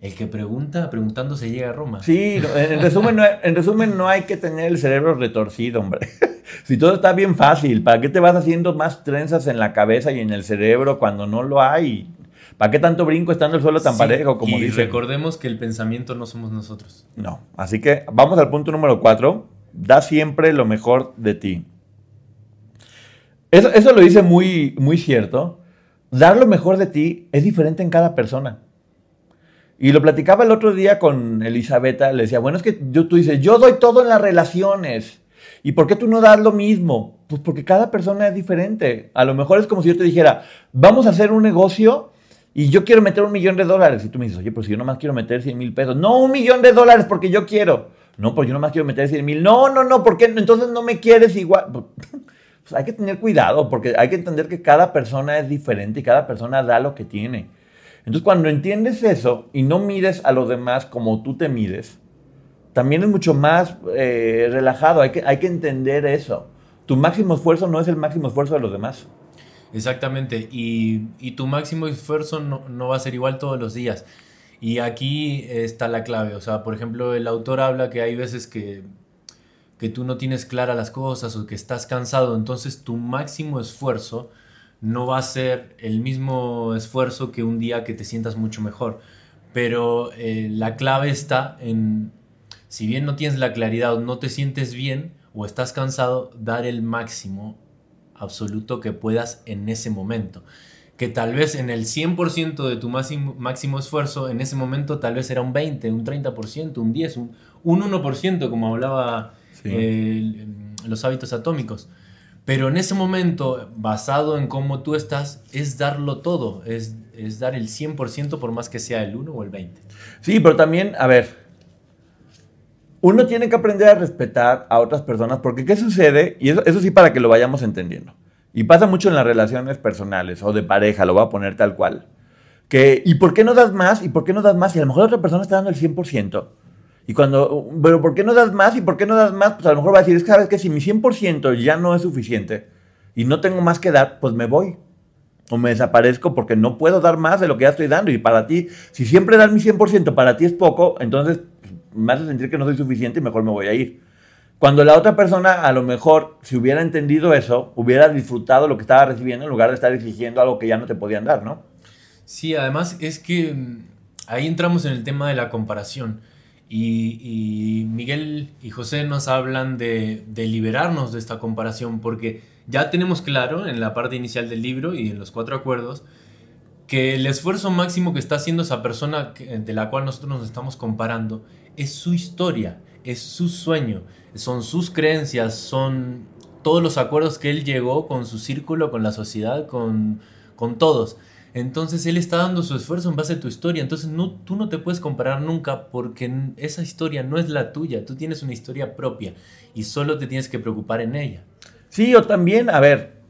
el que pregunta, preguntando se llega a Roma. Sí, en resumen, no, en resumen no hay que tener el cerebro retorcido, hombre. (laughs) Si todo está bien fácil, ¿para qué te vas haciendo más trenzas en la cabeza y en el cerebro cuando no lo hay? ¿Para qué tanto brinco estando el suelo tan parejo como y recordemos que el pensamiento no somos nosotros. No, así que vamos al punto número cuatro. Da siempre lo mejor de ti. Eso, eso lo dice muy, muy cierto. Dar lo mejor de ti es diferente en cada persona. Y lo platicaba el otro día con Elisabetta, le decía, bueno, es que yo, tú dices, yo doy todo en las relaciones. ¿Y por qué tú no das lo mismo? Pues porque cada persona es diferente. A lo mejor es como si yo te dijera, vamos a hacer un negocio y yo quiero meter un millón de dólares. Y tú me dices, oye, pero si yo nomás quiero meter 100 mil pesos. No, un millón de dólares porque yo quiero. No, pues yo nomás quiero meter 100 mil. No, no, no, ¿por qué? Entonces no me quieres igual. (laughs) pues hay que tener cuidado porque hay que entender que cada persona es diferente y cada persona da lo que tiene. Entonces cuando entiendes eso y no mides a los demás como tú te mides, también es mucho más eh, relajado. Hay que, hay que entender eso. Tu máximo esfuerzo no es el máximo esfuerzo de los demás. Exactamente. Y, tu máximo esfuerzo no, no, va a ser igual todos los días. Y aquí está la clave. O sea, por ejemplo, el autor habla que hay veces que, que tú no tienes claras las cosas o que estás cansado. Entonces tu máximo esfuerzo no va a ser el mismo esfuerzo que un día que te sientas mucho mejor. Pero eh, la clave está en, si bien no tienes la claridad o no te sientes bien o estás cansado, dar el máximo absoluto que puedas en ese momento. Que tal vez en el 100% de tu máximo, máximo esfuerzo, en ese momento tal vez era un 20, un 30%, un 10, un, un 1%, como hablaba eh, los hábitos atómicos. Pero en ese momento, basado en cómo tú estás, es darlo todo, es, es dar el 100% por más que sea el 1 o el 20. Sí, pero también, a ver, uno tiene que aprender a respetar a otras personas, porque ¿qué sucede? Y eso, eso sí para que lo vayamos entendiendo. Y pasa mucho en las relaciones personales o de pareja, lo voy a poner tal cual. Que, ¿y por qué no das más? ¿Y por qué no das más? Y a lo mejor la otra persona está dando el 100%. Y cuando, pero ¿por qué no das más? ¿Y por qué no das más? Pues a lo mejor va a decir, es que sabes que si mi 100% ya no es suficiente y no tengo más que dar, pues me voy. O me desaparezco porque no puedo dar más de lo que ya estoy dando. Y para ti, si siempre dar mi 100% para ti es poco, entonces pues, me hace sentir que no soy suficiente y mejor me voy a ir. Cuando la otra persona, a lo mejor, si hubiera entendido eso, hubiera disfrutado lo que estaba recibiendo en lugar de estar exigiendo algo que ya no te podían dar, ¿no? Sí, además es que mm, ahí entramos en el tema de la comparación. Y, Miguel y José nos hablan de, liberarnos de esta comparación, porque ya tenemos claro en la parte inicial del libro y en los cuatro acuerdos que el esfuerzo máximo que está haciendo esa persona de la cual nosotros nos estamos comparando es su historia, es su sueño, son sus creencias, son todos los acuerdos que él llegó con su círculo, con la sociedad, con, con todos. Entonces él está dando su esfuerzo en base a tu historia. Entonces tú no te puedes comparar nunca porque esa historia no es la tuya. Tú tienes una historia propia y solo te tienes que preocupar en ella. Sí, o también, a ver,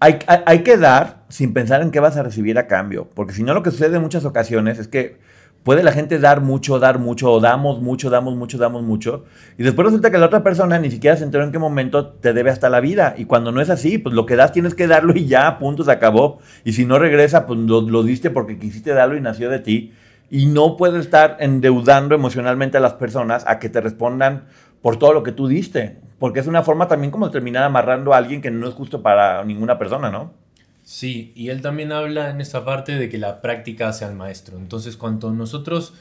hay, hay que dar sin pensar en qué vas a recibir a cambio. Porque si no, lo que sucede en muchas ocasiones es que puede la gente dar mucho, dar mucho, damos mucho, damos mucho, damos mucho, y después resulta que la otra persona ni siquiera se enteró en qué momento te debe hasta la vida, y cuando no es así, pues lo que das tienes que darlo y ya, punto, se acabó, y si no regresa, pues lo, diste porque quisiste darlo y nació de ti, y no puedes estar endeudando emocionalmente a las personas a que te respondan por todo lo que tú diste, porque es una forma también como de terminar amarrando a alguien que no es justo para ninguna persona, ¿no? Sí, y él también habla en esta parte de que la práctica hace al maestro. Entonces, cuando nosotros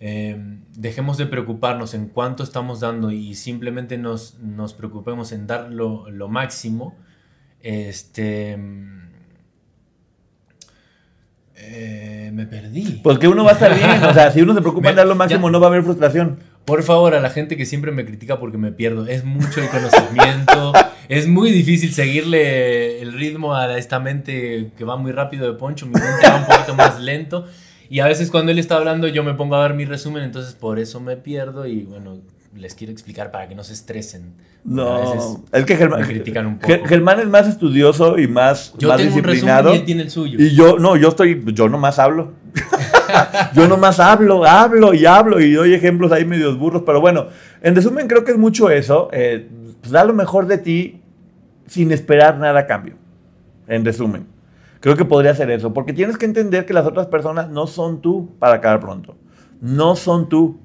eh, dejemos de preocuparnos en cuánto estamos dando y simplemente nos, nos preocupemos en dar lo, máximo, este... Eh, me perdí. Porque uno va a estar bien. O sea, si uno se preocupa (laughs) en dar lo máximo, no va a haber frustración. Por favor, a la gente que siempre me critica porque me pierdo. Es mucho el conocimiento. Es muy difícil seguirle el ritmo a esta mente que va muy rápido de Poncho. Mi mente va un poquito más lento. Y a veces cuando él está hablando yo me pongo a ver mi resumen, entonces por eso me pierdo y bueno, les quiero explicar para que no se estresen. No, es que Germán, me critican un poco. Germán es más estudioso y más, yo tengo disciplinado. Un resumen y él tiene el suyo. Y yo, no, yo estoy, yo nomás hablo. (laughs) yo nomás hablo, hablo y hablo y doy ejemplos ahí medios burros, pero bueno, en resumen creo que es mucho eso, eh, pues da lo mejor de ti sin esperar nada a cambio, en resumen. Creo que podría ser eso, porque tienes que entender que las otras personas no son tú para acabar pronto, no son tú.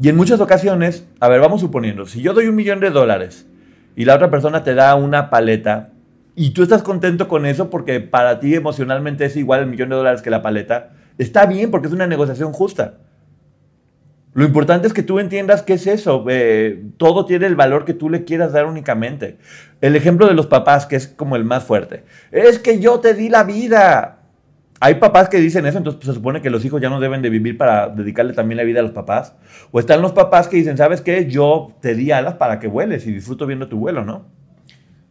Y en muchas ocasiones, a ver, vamos suponiendo, si yo doy un millón de dólares y la otra persona te da una paleta, y tú estás contento con eso porque para ti emocionalmente es igual el millón de dólares que la paleta, Está bien porque es una negociación justa. Lo importante es que tú entiendas qué es eso. Eh, todo tiene el valor que tú le quieras dar únicamente. El ejemplo de los papás, que es como el más fuerte. Es que yo te di la vida. Hay papás que dicen eso, entonces pues, se supone que los hijos ya no deben de vivir para dedicarle también la vida a los papás. O están los papás que dicen, ¿sabes qué? Yo te di alas para que vueles y disfruto viendo tu vuelo, ¿no?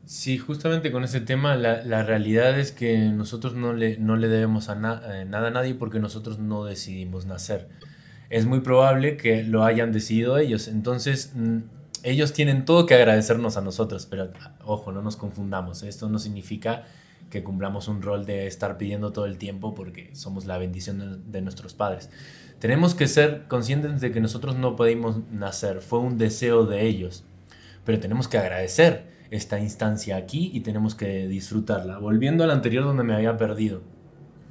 Sí, justamente con ese tema, la, realidad es que nosotros no le, no le debemos eh, nada a nadie porque nosotros no decidimos nacer. Es muy probable que lo hayan decidido ellos. Entonces, mm, ellos tienen todo que agradecernos a nosotros, pero ojo, no nos confundamos. Esto no significa que cumplamos un rol de estar pidiendo todo el tiempo porque somos la bendición de, nuestros padres. Tenemos que ser conscientes de que nosotros no pudimos nacer, fue un deseo de ellos, pero tenemos que agradecer esta instancia aquí y tenemos que disfrutarla. Volviendo al anterior donde me había perdido,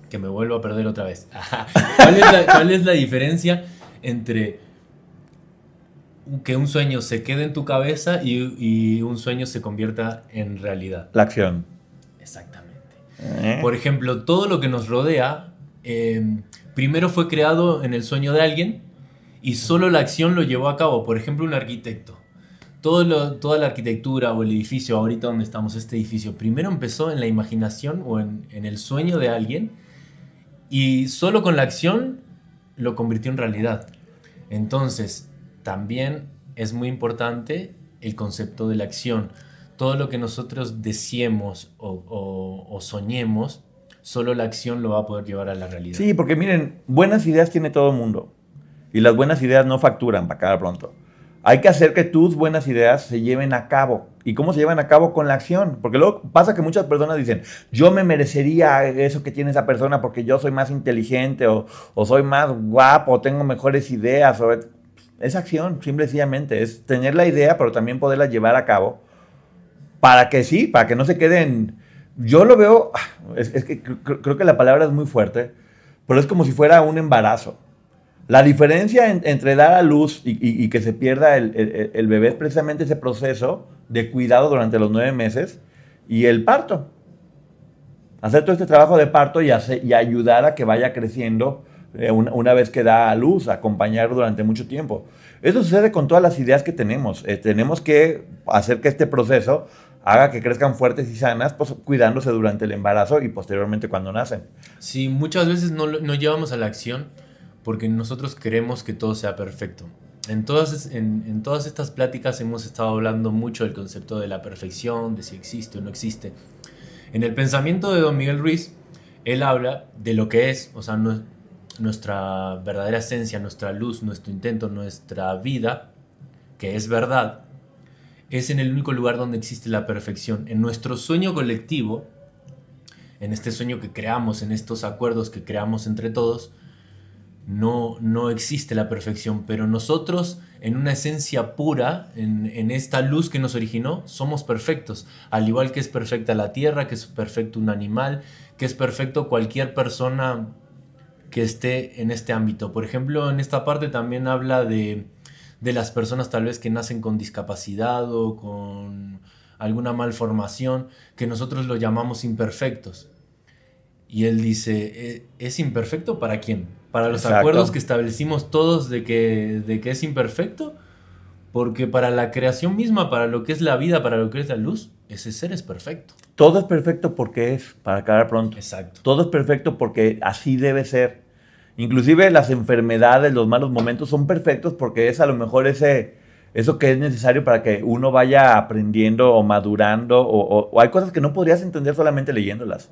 que me vuelvo a perder otra vez. ¿Cuál es la, diferencia entre que un sueño se quede en tu cabeza y, un sueño se convierta en realidad? La acción. Exactamente. Eh. Por ejemplo, todo lo que nos rodea, em, primero fue creado en el sueño de alguien y solo la acción lo llevó a cabo. Por ejemplo, un arquitecto toda la arquitectura o el edificio, ahorita donde estamos, este edificio, primero empezó en la imaginación o en, el sueño de alguien y solo con la acción lo convirtió en realidad. Entonces, también es muy importante el concepto de la acción. Todo lo que nosotros deseemos o, soñemos, solo la acción lo va a poder llevar a la realidad. Sí, porque miren, buenas ideas tiene todo el mundo. Y las buenas ideas no facturan para acabar pronto. Hay que hacer que tus buenas ideas se lleven a cabo. ¿Y cómo se llevan a cabo? Con la acción. Porque luego pasa que muchas personas dicen, yo me merecería eso que tiene esa persona porque yo soy más inteligente o, soy más guapo o tengo mejores ideas. O... Es acción, simple y sencillamente. Es tener la idea, pero también poderla llevar a cabo. Para que sí, para que no se queden... Yo lo veo, es, que creo que la palabra es muy fuerte, pero es como si fuera un embarazo. La diferencia entre dar a luz y, que se pierda el, bebé es precisamente ese proceso de cuidado durante los nueve meses y el parto. Hacer todo este trabajo de parto y, ayudar a que vaya creciendo eh, una, vez que da a luz, acompañar durante mucho tiempo. Eso sucede con todas las ideas que tenemos. Eh, tenemos que hacer que este proceso haga que crezcan fuertes y sanas, pues, cuidándose durante el embarazo y posteriormente cuando nacen. Sí, muchas veces no, no llevamos a la acción porque nosotros queremos que todo sea perfecto. En todas, en, todas estas pláticas hemos estado hablando mucho del concepto de la perfección, de si existe o no existe. En el pensamiento de don Miguel Ruiz, él habla de lo que es, o sea, nuestra verdadera esencia, nuestra luz, nuestro intento, nuestra vida, que es verdad, es en el único lugar donde existe la perfección. En nuestro sueño colectivo, en este sueño que creamos, en estos acuerdos que creamos entre todos, no, no existe la perfección, pero nosotros en una esencia pura, en, esta luz que nos originó, somos perfectos, al igual que es perfecta la tierra, que es perfecto un animal, que es perfecto cualquier persona que esté en este ámbito. Por ejemplo, en esta parte también habla de, de las personas tal vez que nacen con discapacidad o con alguna malformación, que nosotros lo llamamos imperfectos. Y él dice, ¿E-, ¿es imperfecto para quién? para los acuerdos que establecimos todos de que, de que es imperfecto, porque para la creación misma, para lo que es la vida, para lo que es la luz, ese ser es perfecto. Todo es perfecto porque es, para acabar pronto. Exacto. Todo es perfecto porque así debe ser. Inclusive las enfermedades, los malos momentos son perfectos porque es a lo mejor ese, eso que es necesario para que uno vaya aprendiendo o madurando, o, o hay cosas que no podrías entender solamente leyéndolas.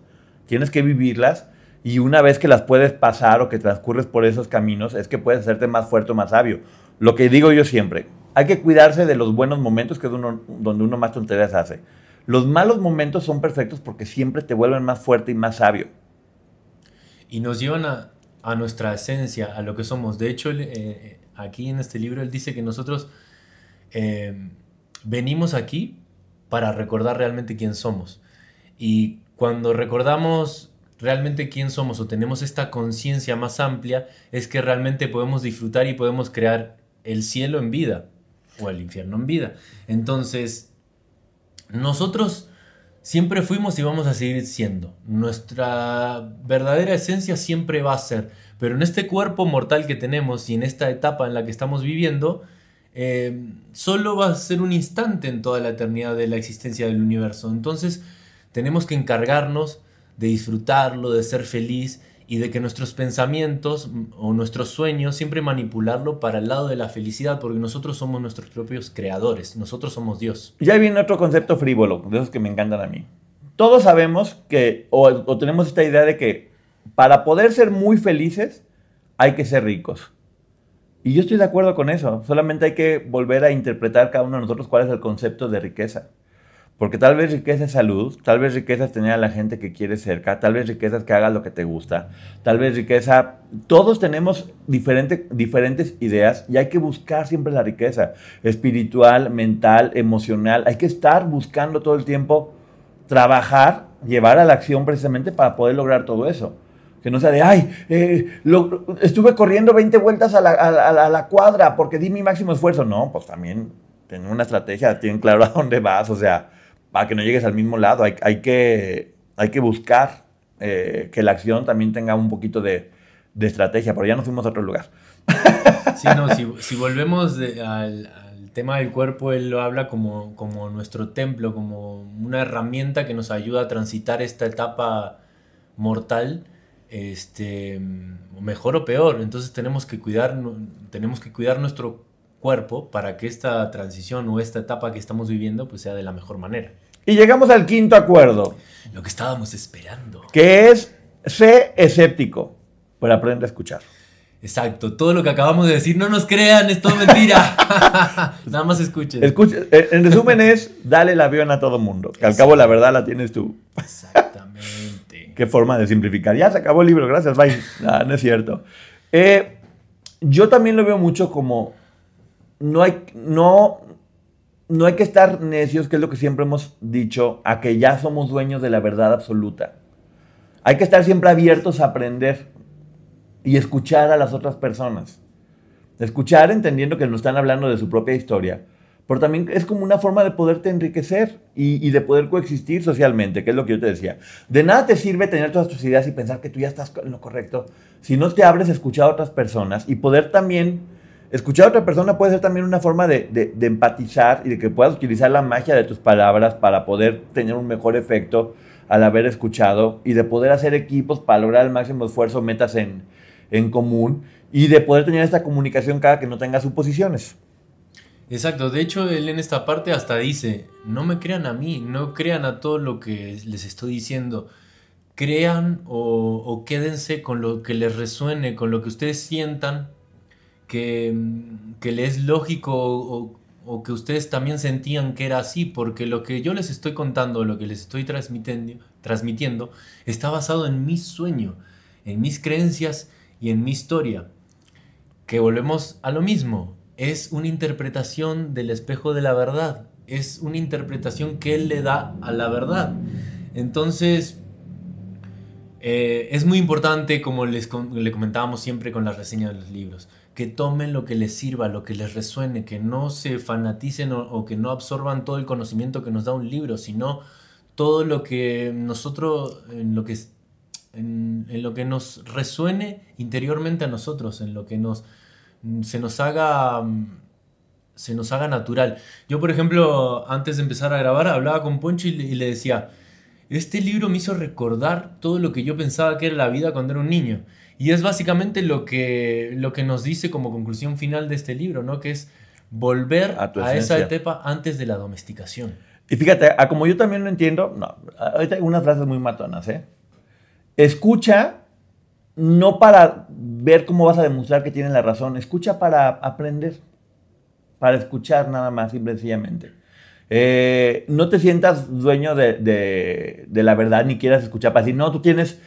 Tienes que vivirlas y una vez que las puedes pasar o que transcurres por esos caminos, es que puedes hacerte más fuerte o más sabio. Lo que digo yo siempre, hay que cuidarse de los buenos momentos, que es donde uno más tonterías hace. Los malos momentos son perfectos porque siempre te vuelven más fuerte y más sabio. Y nos llevan a, nuestra esencia, a lo que somos. De hecho, eh, aquí en este libro él dice que nosotros eh, venimos aquí para recordar realmente quién somos. Y cuando recordamos realmente quién somos o tenemos esta conciencia más amplia, es que realmente podemos disfrutar y podemos crear el cielo en vida o el infierno en vida. Entonces, nosotros siempre fuimos y vamos a seguir siendo. Nuestra verdadera esencia siempre va a ser, pero en este cuerpo mortal que tenemos y en esta etapa en la que estamos viviendo, eh, solo va a ser un instante en toda la eternidad de la existencia del universo. Entonces, tenemos que encargarnos de disfrutarlo, de ser feliz y de que nuestros pensamientos o nuestros sueños siempre manipularlo para el lado de la felicidad, porque nosotros somos nuestros propios creadores, nosotros somos Dios. Ya viene otro concepto frívolo, de esos que me encantan a mí. Todos sabemos que, o, tenemos esta idea de que para poder ser muy felices hay que ser ricos. Y yo estoy de acuerdo con eso. Solamente hay que volver a interpretar cada uno de nosotros cuál es el concepto de riqueza. Porque tal vez riqueza es salud, tal vez riqueza es tener a la gente que quieres cerca, tal vez riqueza es que hagas lo que te gusta, tal vez riqueza... Todos tenemos diferentes ideas y hay que buscar siempre la riqueza espiritual, mental, emocional. Hay que estar buscando todo el tiempo trabajar, llevar a la acción precisamente para poder lograr todo eso. Que no sea de, ay, eh, estuve corriendo 20 vueltas a la, a la cuadra porque di mi máximo esfuerzo. No, pues también tener una estrategia, tienen claro a dónde vas, o sea, para que no llegues al mismo lado. Hay, hay, que, hay que buscar eh, que la acción también tenga un poquito de, de, estrategia, pero ya nos fuimos a otro lugar. Sí, no, si, volvemos al, tema del cuerpo, él lo habla como, como nuestro templo, como una herramienta que nos ayuda a transitar esta etapa mortal, este, mejor o peor. Entonces tenemos que cuidar, tenemos que cuidar nuestro cuerpo para que esta transición o esta etapa que estamos viviendo pues sea de la mejor manera. Y llegamos al quinto acuerdo. Lo que estábamos esperando. Que es sé escéptico, para aprender a escuchar. Exacto, todo lo que acabamos de decir, no nos crean, es todo mentira. (laughs) Nada más escuchen. Eh, en resumen es, dale el avión a todo mundo, que al cabo la verdad la tienes tú. Exactamente. (laughs) Qué forma de simplificar. Ya se acabó el libro, gracias, bye. Ah, no es cierto. Eh, yo también lo veo mucho como no hay, no, no hay que estar necios, que es lo que siempre hemos dicho, a que ya somos dueños de la verdad absoluta. Hay que estar siempre abiertos a aprender y escuchar a las otras personas. Escuchar entendiendo que nos están hablando de su propia historia, pero también es como una forma de poderte enriquecer y, y, de poder coexistir socialmente, que es lo que yo te decía. De nada te sirve tener todas tus ideas y pensar que tú ya estás en lo correcto si no te abres a escuchar a otras personas y poder también Escuchar a otra persona puede ser también una forma de, empatizar y de que puedas utilizar la magia de tus palabras para poder tener un mejor efecto al haber escuchado y de poder hacer equipos para lograr el máximo esfuerzo, metas en, en común y de poder tener esta comunicación cada que no tenga suposiciones. Exacto, de hecho él en esta parte hasta dice, no me crean a mí, no crean a todo lo que les estoy diciendo, crean o, o quédense con lo que les resuene, con lo que ustedes sientan que, que le es lógico o, que ustedes también sentían que era así, porque lo que yo les estoy contando, lo que les estoy transmitiendo, transmitiendo está basado en mi sueño, en mis creencias y en mi historia. Que volvemos a lo mismo, es una interpretación del espejo de la verdad, es una interpretación que él le da a la verdad. Entonces, eh, es muy importante, como les le comentábamos siempre con la reseña de los libros, que tomen lo que les sirva, lo que les resuene, que no se fanaticen o, que no absorban todo el conocimiento que nos da un libro, sino todo lo que nosotros, en lo que, en, lo que nos resuene interiormente a nosotros, en lo que nos, se nos haga se nos haga natural. Yo, por ejemplo, antes de empezar a grabar, hablaba con Poncho y le decía, este libro me hizo recordar todo lo que yo pensaba que era la vida cuando era un niño. Y es básicamente lo que, lo que nos dice como conclusión final de este libro, ¿no? Que es volver a, esa etapa antes de la domesticación. Y fíjate, como yo también lo entiendo, no, ahorita hay unas frases muy matonas, ¿eh? Escucha no para ver cómo vas a demostrar que tienen la razón, escucha para aprender, para escuchar nada más, simple sencillamente. Eh, no te sientas dueño de, de, de, la verdad ni quieras escuchar para decir, no, tú tienes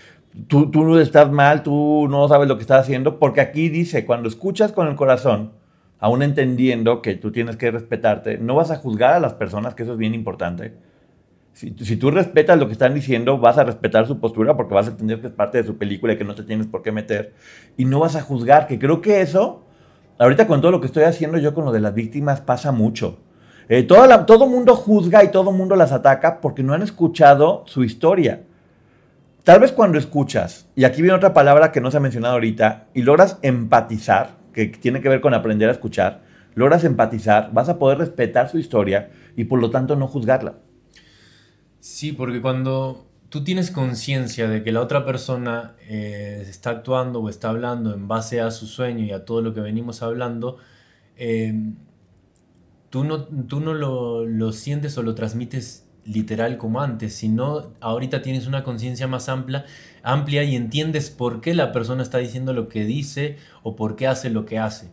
tú, tú estás mal, tú no sabes lo que estás haciendo, porque aquí dice, cuando escuchas con el corazón, aún entendiendo que tú tienes que respetarte, no vas a juzgar a las personas, que eso es bien importante. Si, tú respetas lo que están diciendo, vas a respetar su postura porque vas a entender que es parte de su película y que no te tienes por qué meter. Y no vas a juzgar, que creo que eso, ahorita con todo lo que estoy haciendo yo con lo de las víctimas, pasa mucho. Eh, todo, la, todo mundo juzga y todo mundo las ataca porque no han escuchado su historia. Tal vez cuando escuchas, y aquí viene otra palabra que no se ha mencionado ahorita, y logras empatizar, que tiene que ver con aprender a escuchar, logras empatizar, vas a poder respetar su historia y por lo tanto no juzgarla. Sí, porque cuando tú tienes conciencia de que la otra persona eh, está actuando o está hablando en base a su sueño y a todo lo que venimos hablando, eh, tú no, tú no lo, lo sientes o lo transmites literal como antes, sino ahorita tienes una conciencia más amplia, amplia y entiendes por qué la persona está diciendo lo que dice o por qué hace lo que hace.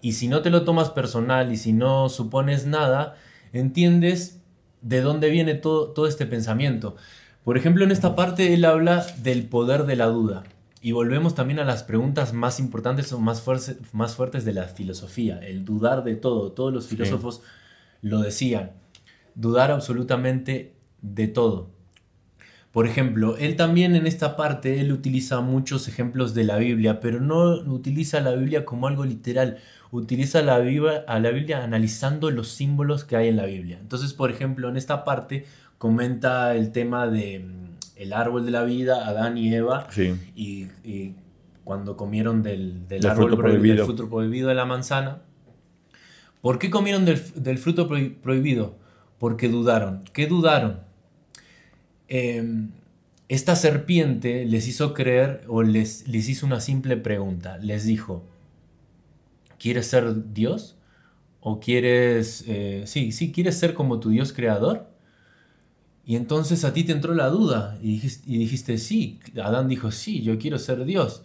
Y si no te lo tomas personal y si no supones nada, entiendes de dónde viene todo, todo este pensamiento. Por ejemplo, en esta parte él habla del poder de la duda. Y volvemos también a las preguntas más importantes o más, más fuertes de la filosofía, el dudar de todo. Todos los filósofos lo decían, dudar absolutamente de todo. Por ejemplo, él también en esta parte, él utiliza muchos ejemplos de la Biblia, pero no utiliza la Biblia como algo literal, utiliza la Biblia, a la Biblia analizando los símbolos que hay en la Biblia. Entonces, por ejemplo, en esta parte comenta el tema de el árbol de la vida, Adán y Eva, y, cuando comieron del, árbol fruto prohibido. del fruto prohibido de la manzana. ¿Por qué comieron del, fruto prohibido? Porque dudaron. ¿Qué dudaron? Em, esta serpiente les hizo creer o les, les hizo una simple pregunta. Les dijo, ¿quieres ser Dios? ¿O quieres, eh, sí, sí, quieres ser como tu Dios creador? Y entonces a ti te entró la duda y dijiste, sí. Adán dijo, sí, yo quiero ser Dios.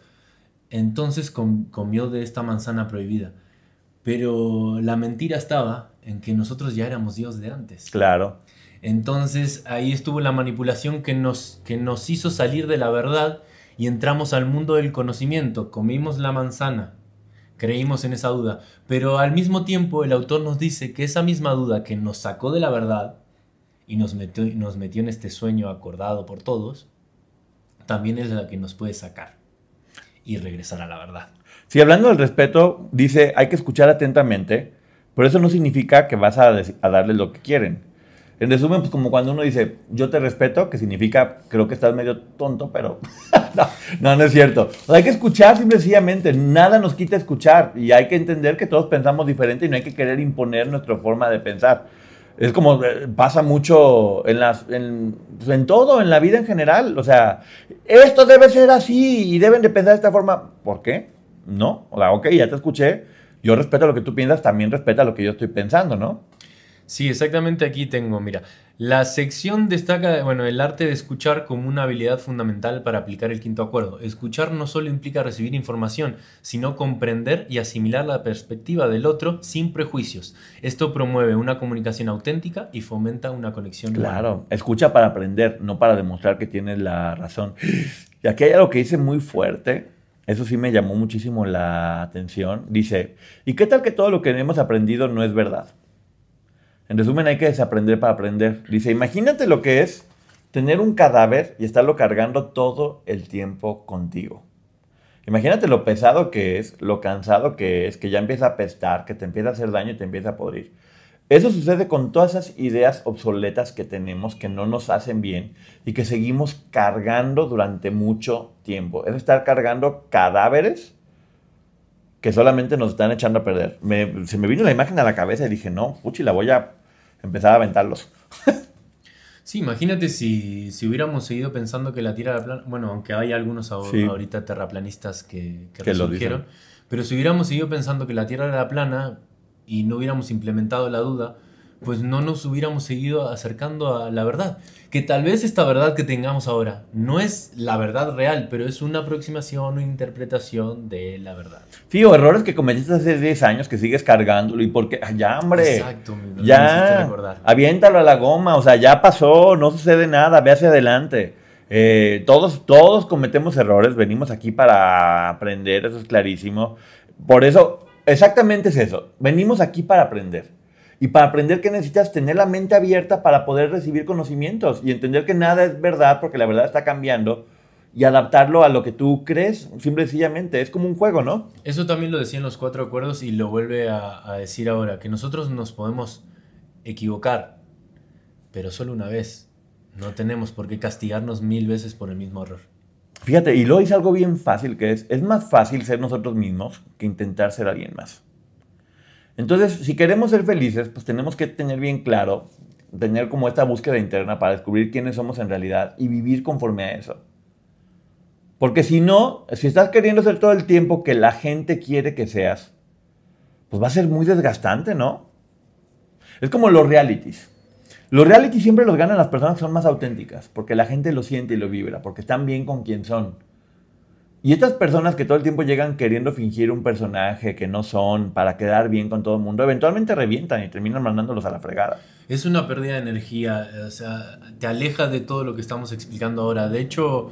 Entonces comió de esta manzana prohibida. Pero la mentira estaba en que nosotros ya éramos Dios de antes. Claro. Entonces ahí estuvo la manipulación que nos, que nos hizo salir de la verdad y entramos al mundo del conocimiento. Comimos la manzana, creímos en esa duda. Pero al mismo tiempo el autor nos dice que esa misma duda que nos sacó de la verdad, y nos metió, nos metió en este sueño acordado por todos, también es la que nos puede sacar y regresar a la verdad. Si hablando del respeto, dice, hay que escuchar atentamente, pero eso no significa que vas a, a darles lo que quieren. En resumen, pues como cuando uno dice, yo te respeto, que significa, creo que estás medio tonto, pero (laughs) no, no, es cierto. hay que escuchar simplemente, nada nos quita escuchar y hay que entender que todos pensamos diferente y no hay que querer imponer nuestra forma de pensar. Es como eh, pasa mucho en, pues, en, todo, en la vida en general. O sea, esto debe ser así y deben de pensar de esta forma. ¿Por qué? No. O sea, ok, ya te escuché. Yo respeto lo que tú piensas, también respeta lo que yo estoy pensando, ¿no? Sí, exactamente aquí tengo, mira, la sección destaca, bueno, el arte de escuchar como una habilidad fundamental para aplicar el quinto acuerdo. Escuchar no solo implica recibir información, sino comprender y asimilar la perspectiva del otro sin prejuicios. Esto promueve una comunicación auténtica y fomenta una conexión. Claro, escucha para aprender, no para demostrar que tienes la razón. Y aquí hay algo que dice muy fuerte, eso sí me llamó muchísimo la atención. Dice, ¿y qué tal que todo lo que hemos aprendido no es verdad? En resumen, hay que desaprender para aprender. Dice, imagínate lo que es tener un cadáver y estarlo cargando todo el tiempo contigo. Imagínate lo pesado que es, lo cansado que es, que ya empieza a pestar, que te empieza a hacer daño y te empieza a podrir. Eso sucede con todas esas ideas obsoletas que tenemos, que no nos hacen bien y que seguimos cargando durante mucho tiempo. Es estar cargando cadáveres que solamente nos están echando a perder. se me vino la imagen a la cabeza y dije, no, puchi, la voy a empezar a aventarlos. (laughs) sí, imagínate si, hubiéramos seguido pensando que la Tierra era plana, bueno, aunque hay algunos ahorita terraplanistas que, que, lo dijeron, pero si hubiéramos seguido pensando que la Tierra era plana y no hubiéramos implementado la duda, pues no nos hubiéramos seguido acercando a la verdad. Que tal vez esta verdad que tengamos ahora no es la verdad real, pero es una aproximación o interpretación de la verdad. Sí, o errores que cometiste hace 10 años que sigues cargándolo y porque, ya hombre, Exacto, ya, aviéntalo a la goma, o sea, ya pasó, no sucede nada, ve hacia adelante. Eh, todos, todos cometemos errores, venimos aquí para aprender, eso es clarísimo. Por eso, exactamente es eso, venimos aquí para aprender. Y para aprender que necesitas tener la mente abierta para poder recibir conocimientos y entender que nada es verdad porque la verdad está cambiando y adaptarlo a lo que tú crees, simple y sencillamente. Es como un juego, ¿no? Eso también lo decía en los cuatro acuerdos y lo vuelve a, a decir ahora, que nosotros nos podemos equivocar, pero solo una vez. No tenemos por qué castigarnos mil veces por el mismo error. Fíjate, y lo dice algo bien fácil, que es, es más fácil ser nosotros mismos que intentar ser alguien más. Entonces, si queremos ser felices, pues tenemos que tener bien claro, tener como esta búsqueda interna para descubrir quiénes somos en realidad y vivir conforme a eso. Porque si no, si estás queriendo ser todo el tiempo que la gente quiere que seas, pues va a ser muy desgastante, ¿no? Es como los realities. Los realities siempre los ganan las personas que son más auténticas, porque la gente lo siente y lo vibra, porque están bien con quien son. Y estas personas que todo el tiempo llegan queriendo fingir un personaje que no son para quedar bien con todo el mundo, eventualmente revientan y terminan mandándolos a la fregada. Es una pérdida de energía, o sea, te aleja de todo lo que estamos explicando ahora. De hecho,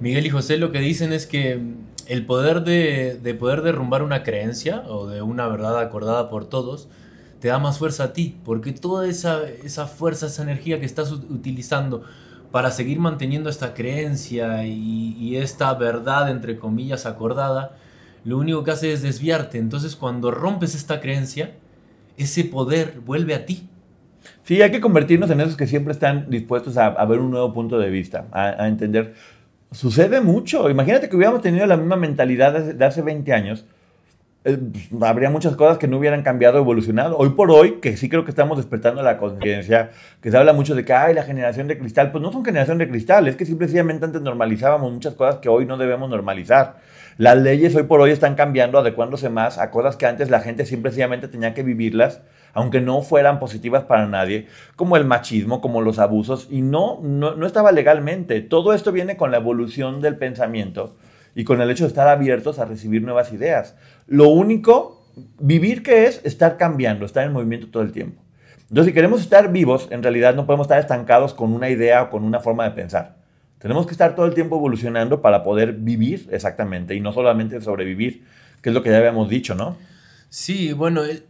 Miguel y José lo que dicen es que el poder de, de poder derrumbar una creencia o de una verdad acordada por todos te da más fuerza a ti, porque toda esa, esa fuerza, esa energía que estás utilizando para seguir manteniendo esta creencia y, esta verdad, entre comillas, acordada, lo único que hace es desviarte. Entonces cuando rompes esta creencia, ese poder vuelve a ti. Sí, hay que convertirnos en esos que siempre están dispuestos a, ver un nuevo punto de vista, a, entender. Sucede mucho. Imagínate que hubiéramos tenido la misma mentalidad de hace 20 años eh, pues, habría muchas cosas que no hubieran cambiado, evolucionado. Hoy por hoy, que sí creo que estamos despertando la conciencia, que se habla mucho de que, ay, la generación de cristal, pues no son generación de cristal, es que simplemente antes normalizábamos muchas cosas que hoy no debemos normalizar. Las leyes hoy por hoy están cambiando, adecuándose más a cosas que antes la gente simplemente tenía que vivirlas, aunque no fueran positivas para nadie, como el machismo, como los abusos, y no, no, no estaba legalmente. Todo esto viene con la evolución del pensamiento y con el hecho de estar abiertos a recibir nuevas ideas. Lo único, vivir que es estar cambiando, estar en movimiento todo el tiempo. Entonces, si queremos estar vivos, en realidad no podemos estar estancados con una idea o con una forma de pensar. Tenemos que estar todo el tiempo evolucionando para poder vivir exactamente y no solamente sobrevivir, que es lo que ya habíamos dicho, ¿no? Sí, bueno, él,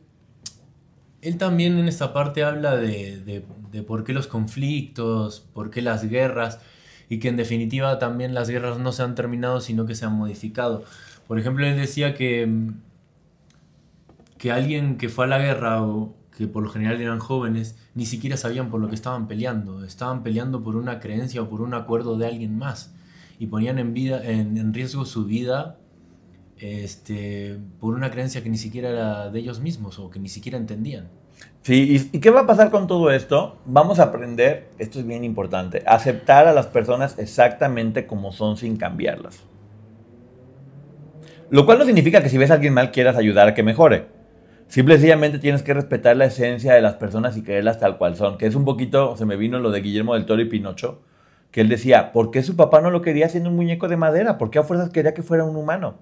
también en esta parte habla de, de por qué los conflictos, por qué las guerras y que en definitiva también las guerras no se han terminado, sino que se han modificado. Por ejemplo, él decía que, que alguien que fue a la guerra o que por lo general eran jóvenes, ni siquiera sabían por lo que estaban peleando. Estaban peleando por una creencia o por un acuerdo de alguien más. Y ponían en, vida, en, en riesgo su vida este, por una creencia que ni siquiera era de ellos mismos o que ni siquiera entendían. Sí, ¿y, qué va a pasar con todo esto? Vamos a aprender, esto es bien importante, aceptar a las personas exactamente como son sin cambiarlas. Lo cual no significa que si ves a alguien mal quieras ayudar a que mejore. Simplemente tienes que respetar la esencia de las personas y quererlas tal cual son. Que es un poquito, se me vino lo de Guillermo del Toro y Pinocho, que él decía, ¿por qué su papá no lo quería siendo un muñeco de madera? ¿Por qué a fuerzas quería que fuera un humano?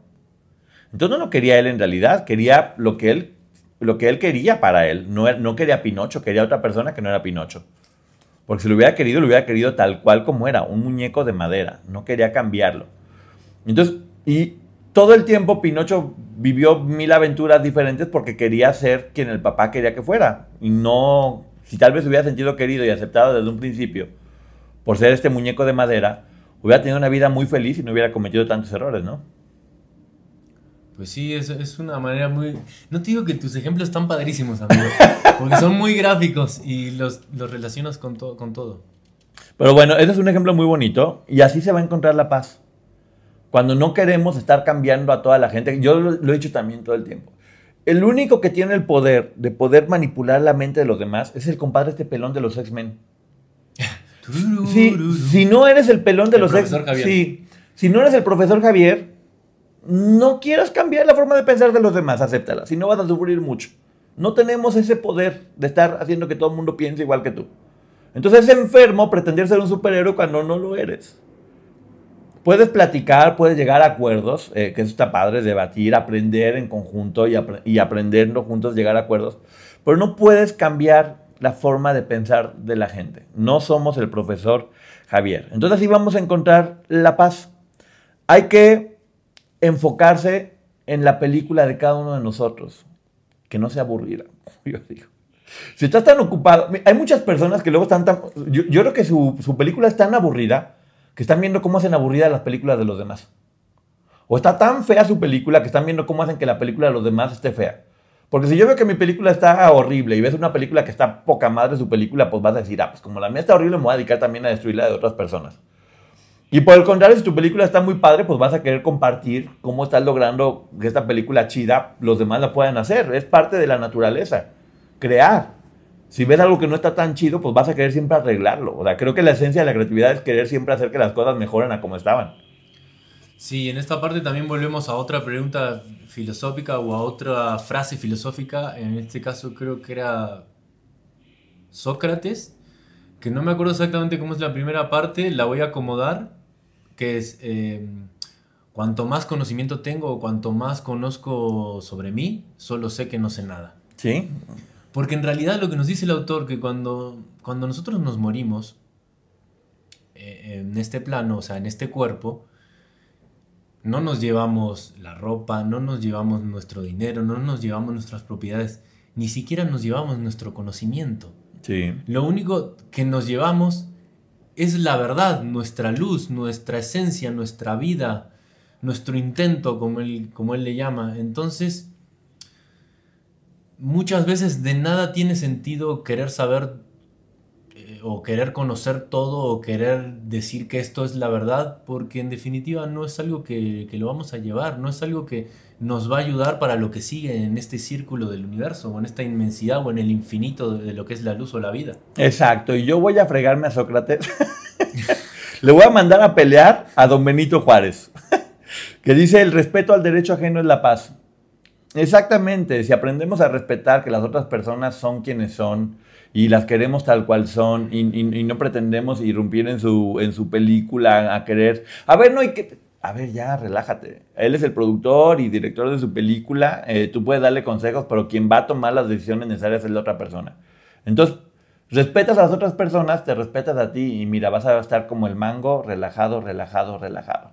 Entonces no lo quería él en realidad, quería lo que él lo que él quería para él. No, no quería Pinocho, quería otra persona que no era Pinocho. Porque si lo hubiera querido, lo hubiera querido tal cual como era, un muñeco de madera. No quería cambiarlo. Entonces, y todo el tiempo Pinocho vivió mil aventuras diferentes porque quería ser quien el papá quería que fuera. Y no, si tal vez hubiera sentido querido y aceptado desde un principio por ser este muñeco de madera, hubiera tenido una vida muy feliz y no hubiera cometido tantos errores, ¿no? Pues sí, es, es una manera muy... No te digo que tus ejemplos están padrísimos, amigo, (laughs) porque son muy gráficos y los, los relacionas con, con todo. Pero bueno, ese es un ejemplo muy bonito y así se va a encontrar la paz. Cuando no queremos estar cambiando a toda la gente, yo lo, he dicho también todo el tiempo. El único que tiene el poder de poder manipular la mente de los demás es el compadre este pelón de los X-Men. (laughs) si no eres el pelón de los X-Men, si no eres el profesor Javier, no quieras cambiar la forma de pensar de los demás, acéptala, si no vas a sufrir mucho. No tenemos ese poder de estar haciendo que todo el mundo piense igual que tú. Entonces es enfermo pretender ser un superhéroe cuando no lo eres. Puedes platicar, puedes llegar a acuerdos, eh, que eso está padre, debatir, aprender en conjunto y, y aprenderlo juntos, llegar a acuerdos, pero no puedes cambiar la forma de pensar de la gente. No somos el profesor Javier. Entonces así vamos a encontrar la paz. Hay que enfocarse en la película de cada uno de nosotros. Que no sea aburrida, (laughs) yo digo. Si estás tan ocupado, hay muchas personas que luego están tan... Yo, creo que su, su, película es tan aburrida que están viendo cómo hacen aburridas las películas de los demás. O está tan fea su película que están viendo cómo hacen que la película de los demás esté fea. Porque si yo veo que mi película está horrible y ves una película que está poca madre su película, pues vas a decir, ah, pues como la mía está horrible, me voy a dedicar también a destruirla de otras personas. Y por el contrario, si tu película está muy padre, pues vas a querer compartir cómo estás logrando que esta película chida los demás la puedan hacer. Es parte de la naturaleza. Crear. Si ves algo que no está tan chido, pues vas a querer siempre arreglarlo. O sea, creo que la esencia de la creatividad es querer siempre hacer que las cosas mejoren a como estaban. Sí, en esta parte también volvemos a otra pregunta filosófica o a otra frase filosófica. En este caso creo que era Sócrates, que no me acuerdo exactamente cómo es la primera parte, la voy a acomodar que es, eh, cuanto más conocimiento tengo, cuanto más conozco sobre mí, solo sé que no sé nada. Sí. Porque en realidad lo que nos dice el autor, que cuando, cuando nosotros nos morimos eh, en este plano, o sea, en este cuerpo, no nos llevamos la ropa, no nos llevamos nuestro dinero, no nos llevamos nuestras propiedades, ni siquiera nos llevamos nuestro conocimiento. Sí. Lo único que nos llevamos es la verdad, nuestra luz, nuestra esencia, nuestra vida, nuestro intento, como él, como él le llama. Entonces, muchas veces de nada tiene sentido querer saber eh, o querer conocer todo o querer decir que esto es la verdad, porque en definitiva no es algo que, que, lo vamos a llevar, no es algo que nos va a ayudar para lo que sigue en este círculo del universo, o en esta inmensidad o en el infinito de, de lo que es la luz o la vida. Exacto, y yo voy a fregarme a Sócrates. (laughs) Le voy a mandar a pelear a don Benito Juárez, (laughs) que dice el respeto al derecho ajeno es la paz. Exactamente, si aprendemos a respetar que las otras personas son quienes son y las queremos tal cual son y, no pretendemos irrumpir en su, en su película a querer, a ver, no hay que, a ver, ya, relájate. Él es el productor y director de su película, eh, tú puedes darle consejos, pero quien va a tomar las decisiones necesarias es la otra persona. Entonces, respetas a las otras personas, te respetas a ti y mira, vas a estar como el mango, relajado, relajado, relajado.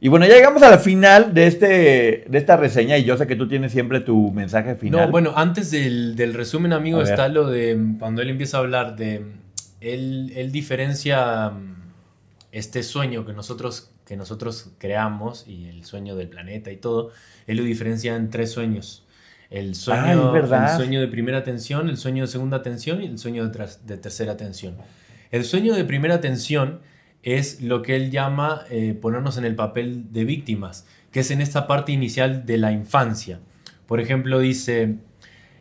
Y bueno, ya llegamos al final de, este, de esta reseña y yo sé que tú tienes siempre tu mensaje final. No, bueno, antes del, del resumen, amigo, está lo de cuando él empieza a hablar de. Él, él diferencia este sueño que nosotros, que nosotros creamos y el sueño del planeta y todo, él lo diferencia en tres sueños. El sueño, Ay, ¿verdad? el sueño de primera atención, el sueño de segunda atención y el sueño de, de tercera atención. El sueño de primera atención es lo que él llama eh, ponernos en el papel de víctimas, que es en esta parte inicial de la infancia. Por ejemplo, dice,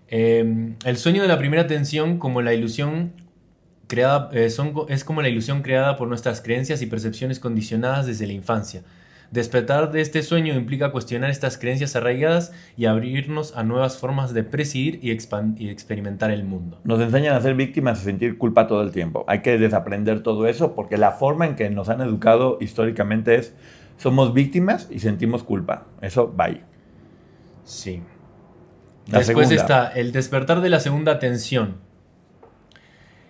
eh, el sueño de la primera atención como la ilusión creada, eh, es como la ilusión creada por nuestras creencias y percepciones condicionadas desde la infancia. Despertar de este sueño implica cuestionar estas creencias arraigadas y abrirnos a nuevas formas de presidir y, experimentar el mundo. Nos enseñan a ser víctimas y sentir culpa todo el tiempo. Hay que desaprender todo eso porque la forma en que nos han educado históricamente es somos víctimas y sentimos culpa. Eso va ahí. Sí. La Después segunda. está el despertar de la segunda atención,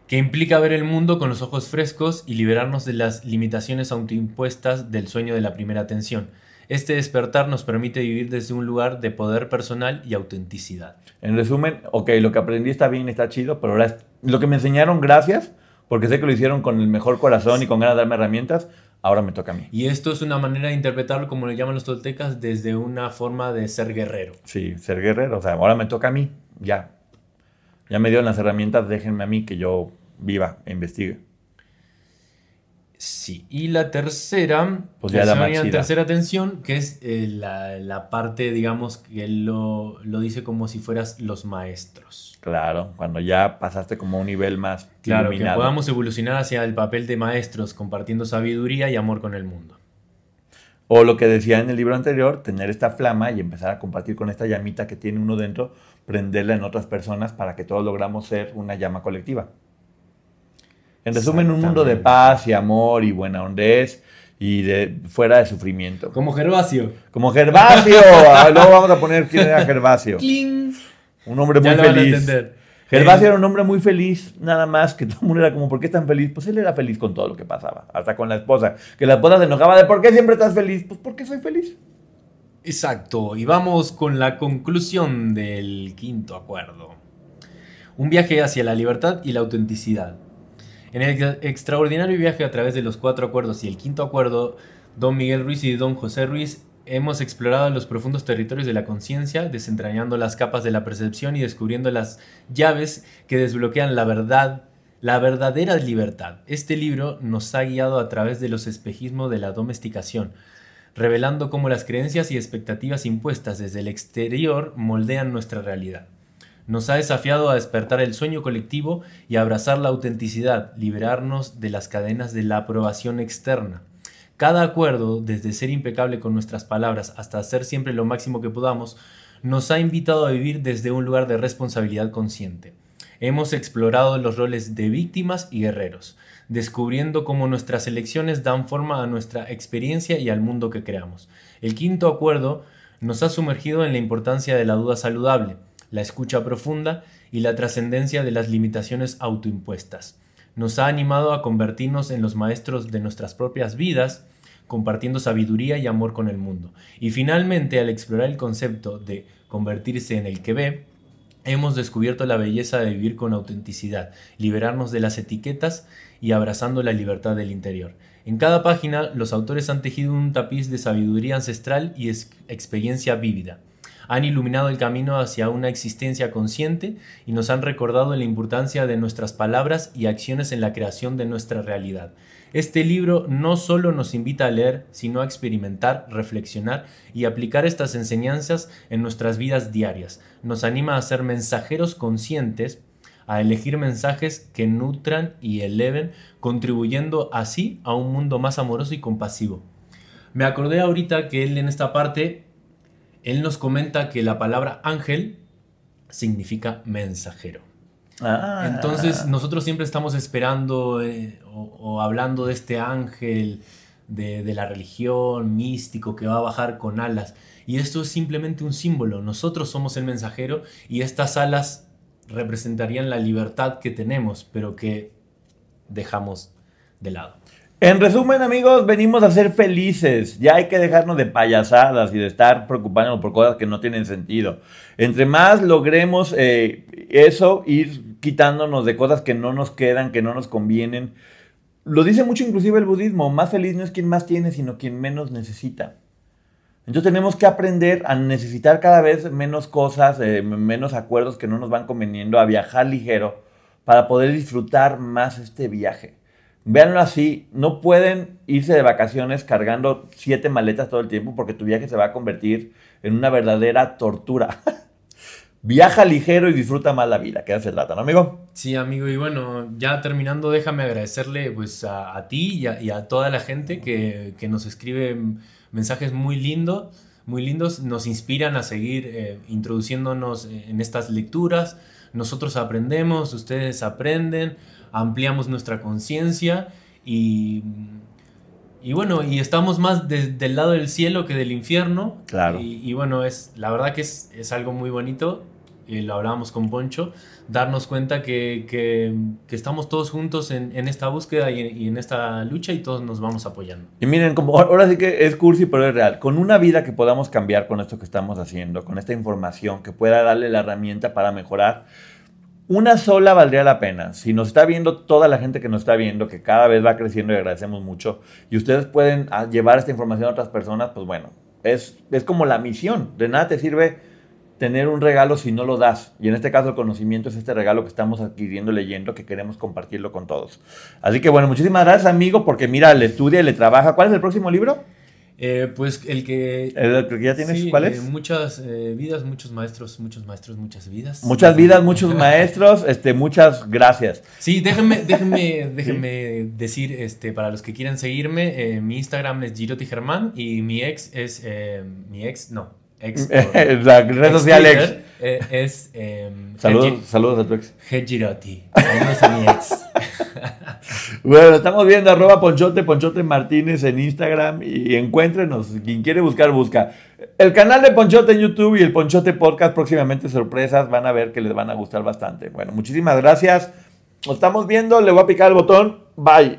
que implica ver el mundo con los ojos frescos y liberarnos de las limitaciones autoimpuestas del sueño de la primera atención. Este despertar nos permite vivir desde un lugar de poder personal y autenticidad. En resumen, ok, lo que aprendí está bien, está chido, pero ahora lo que me enseñaron, gracias, porque sé que lo hicieron con el mejor corazón y con ganas de darme herramientas, ahora me toca a mí. Y esto es una manera de interpretarlo, como le llaman los toltecas, desde una forma de ser guerrero. Sí, ser guerrero, o sea, ahora me toca a mí, ya. Ya me dieron las herramientas, déjenme a mí que yo viva e investigue. Sí, y la tercera, Pues ya la tercera, más chida. tercera atención, que es eh, la, la parte, digamos, que él lo, lo dice como si fueras los maestros. Claro, cuando ya pasaste como a un nivel más Claro, que iluminado. podamos evolucionar hacia el papel de maestros, compartiendo sabiduría y amor con el mundo. O lo que decía en el libro anterior, tener esta flama y empezar a compartir con esta llamita que tiene uno dentro, prenderla en otras personas para que todos logramos ser una llama colectiva. En resumen, un mundo de paz y amor y buena hondez y de fuera de sufrimiento. Como Gervasio. Como Gervasio. (laughs) Ah, Luego vamos a poner quién era Gervasio. ¡Cling! Un hombre muy Ya lo van a feliz. entender. Gervasio Eh, era un hombre muy feliz, nada más, que (laughs) todo el mundo era como, ¿por qué tan feliz? Pues él era feliz con todo lo que pasaba, hasta con la esposa, que la esposa se enojaba de, ¿por qué siempre estás feliz? Pues porque soy feliz. Exacto, y vamos con la conclusión del quinto acuerdo. Un viaje hacia la libertad y la autenticidad. En el ex- extraordinario viaje a través de los cuatro acuerdos y el quinto acuerdo, Don Miguel Ruiz y Don José Ruiz hemos explorado los profundos territorios de la conciencia, desentrañando las capas de la percepción y descubriendo las llaves que desbloquean la verdad, la verdadera libertad. Este libro nos ha guiado a través de los espejismos de la domesticación, revelando cómo las creencias y expectativas impuestas desde el exterior moldean nuestra realidad. Nos ha desafiado a despertar el sueño colectivo y abrazar la autenticidad, liberarnos de las cadenas de la aprobación externa. Cada acuerdo, desde ser impecable con nuestras palabras hasta hacer siempre lo máximo que podamos, nos ha invitado a vivir desde un lugar de responsabilidad consciente. Hemos explorado los roles de víctimas y guerreros, descubriendo cómo nuestras elecciones dan forma a nuestra experiencia y al mundo que creamos. El quinto acuerdo nos ha sumergido en la importancia de la duda saludable, la escucha profunda y la trascendencia de las limitaciones autoimpuestas. Nos ha animado a convertirnos en los maestros de nuestras propias vidas, compartiendo sabiduría y amor con el mundo. Y finalmente, al explorar el concepto de convertirse en el que ve, hemos descubierto la belleza de vivir con autenticidad, liberarnos de las etiquetas y abrazando la libertad del interior. En cada página, los autores han tejido un tapiz de sabiduría ancestral y experiencia vívida. Han iluminado el camino hacia una existencia consciente y nos han recordado la importancia de nuestras palabras y acciones en la creación de nuestra realidad. Este libro no solo nos invita a leer, sino a experimentar, reflexionar y aplicar estas enseñanzas en nuestras vidas diarias. Nos anima a ser mensajeros conscientes, a elegir mensajes que nutran y eleven, contribuyendo así a un mundo más amoroso y compasivo. Me acordé ahorita que él en esta parte, él nos comenta que la palabra ángel significa mensajero. Ah. Entonces nosotros siempre estamos esperando eh, o, hablando de este ángel de, la religión místico que va a bajar con alas. Y esto es simplemente un símbolo. Nosotros somos el mensajero y estas alas representarían la libertad que tenemos, pero que dejamos de lado. En resumen, amigos, venimos a ser felices. Ya hay que dejarnos de payasadas y de estar preocupándonos por cosas que no tienen sentido. Entre más logremos eh, eso, ir quitándonos de cosas que no nos quedan, que no nos convienen. Lo dice mucho inclusive el budismo, más feliz no es quien más tiene, sino quien menos necesita. Entonces tenemos que aprender a necesitar cada vez menos cosas, eh, menos acuerdos que no nos van conveniendo, a viajar ligero para poder disfrutar más este viaje. Véanlo así, no pueden irse de vacaciones cargando siete maletas todo el tiempo porque tu viaje se va a convertir en una verdadera tortura. (laughs) Viaja ligero y disfruta más la vida, que hace el ¿no, amigo? Sí, amigo, y bueno, ya terminando, déjame agradecerle pues a, ti y a, toda la gente que, nos escribe mensajes muy lindos, muy lindos, nos inspiran a seguir eh, introduciéndonos en estas lecturas. Nosotros aprendemos, ustedes aprenden ampliamos nuestra conciencia y, y bueno, y estamos más del lado del cielo que del infierno. Claro. Y, bueno, es, la verdad que es, es algo muy bonito, y lo hablábamos con Poncho, darnos cuenta que, que, que estamos todos juntos en, en esta búsqueda y, y, en esta lucha y todos nos vamos apoyando. Y miren, como ahora sí que es cursi, pero es real. Con una vida que podamos cambiar con esto que estamos haciendo, con esta información que pueda darle la herramienta para mejorar una sola valdría la pena. Si nos está viendo toda la gente que nos está viendo, que cada vez va creciendo y agradecemos mucho, y ustedes pueden ah, llevar esta información a otras personas, pues bueno, es, es como la misión. De nada te sirve tener un regalo si no lo das. Y en este caso el conocimiento es este regalo que estamos adquiriendo, leyendo, que queremos compartirlo con todos. Así que bueno, muchísimas gracias amigo, porque mira, le estudia le trabaja. ¿Cuál es el próximo libro? Eh, pues el que... ¿El que ya tienes? ¿Cuál es? Eh, muchas eh, vidas, muchos maestros, muchos maestros, muchas vidas. Muchas vidas, muchos (laughs) maestros, este, muchas gracias. Sí, déjenme, déjenme, (laughs) déjenme decir, este, para los que quieran seguirme, mi Instagram es Giroti Germán y mi ex es, mi ex, no, ex. la red social ex. es... saludos, saludos a tu ex. Giroti. Saludos a mi ex. (laughs) Bueno, estamos viendo arroba Ponchote, Ponchote Martínez en Instagram y encuéntrenos. Quien quiere buscar, busca. El canal de Ponchote en YouTube y el Ponchote Podcast, próximamente sorpresas, van a ver que les van a gustar bastante. Bueno, muchísimas gracias. Nos estamos viendo, le voy a picar el botón. Bye.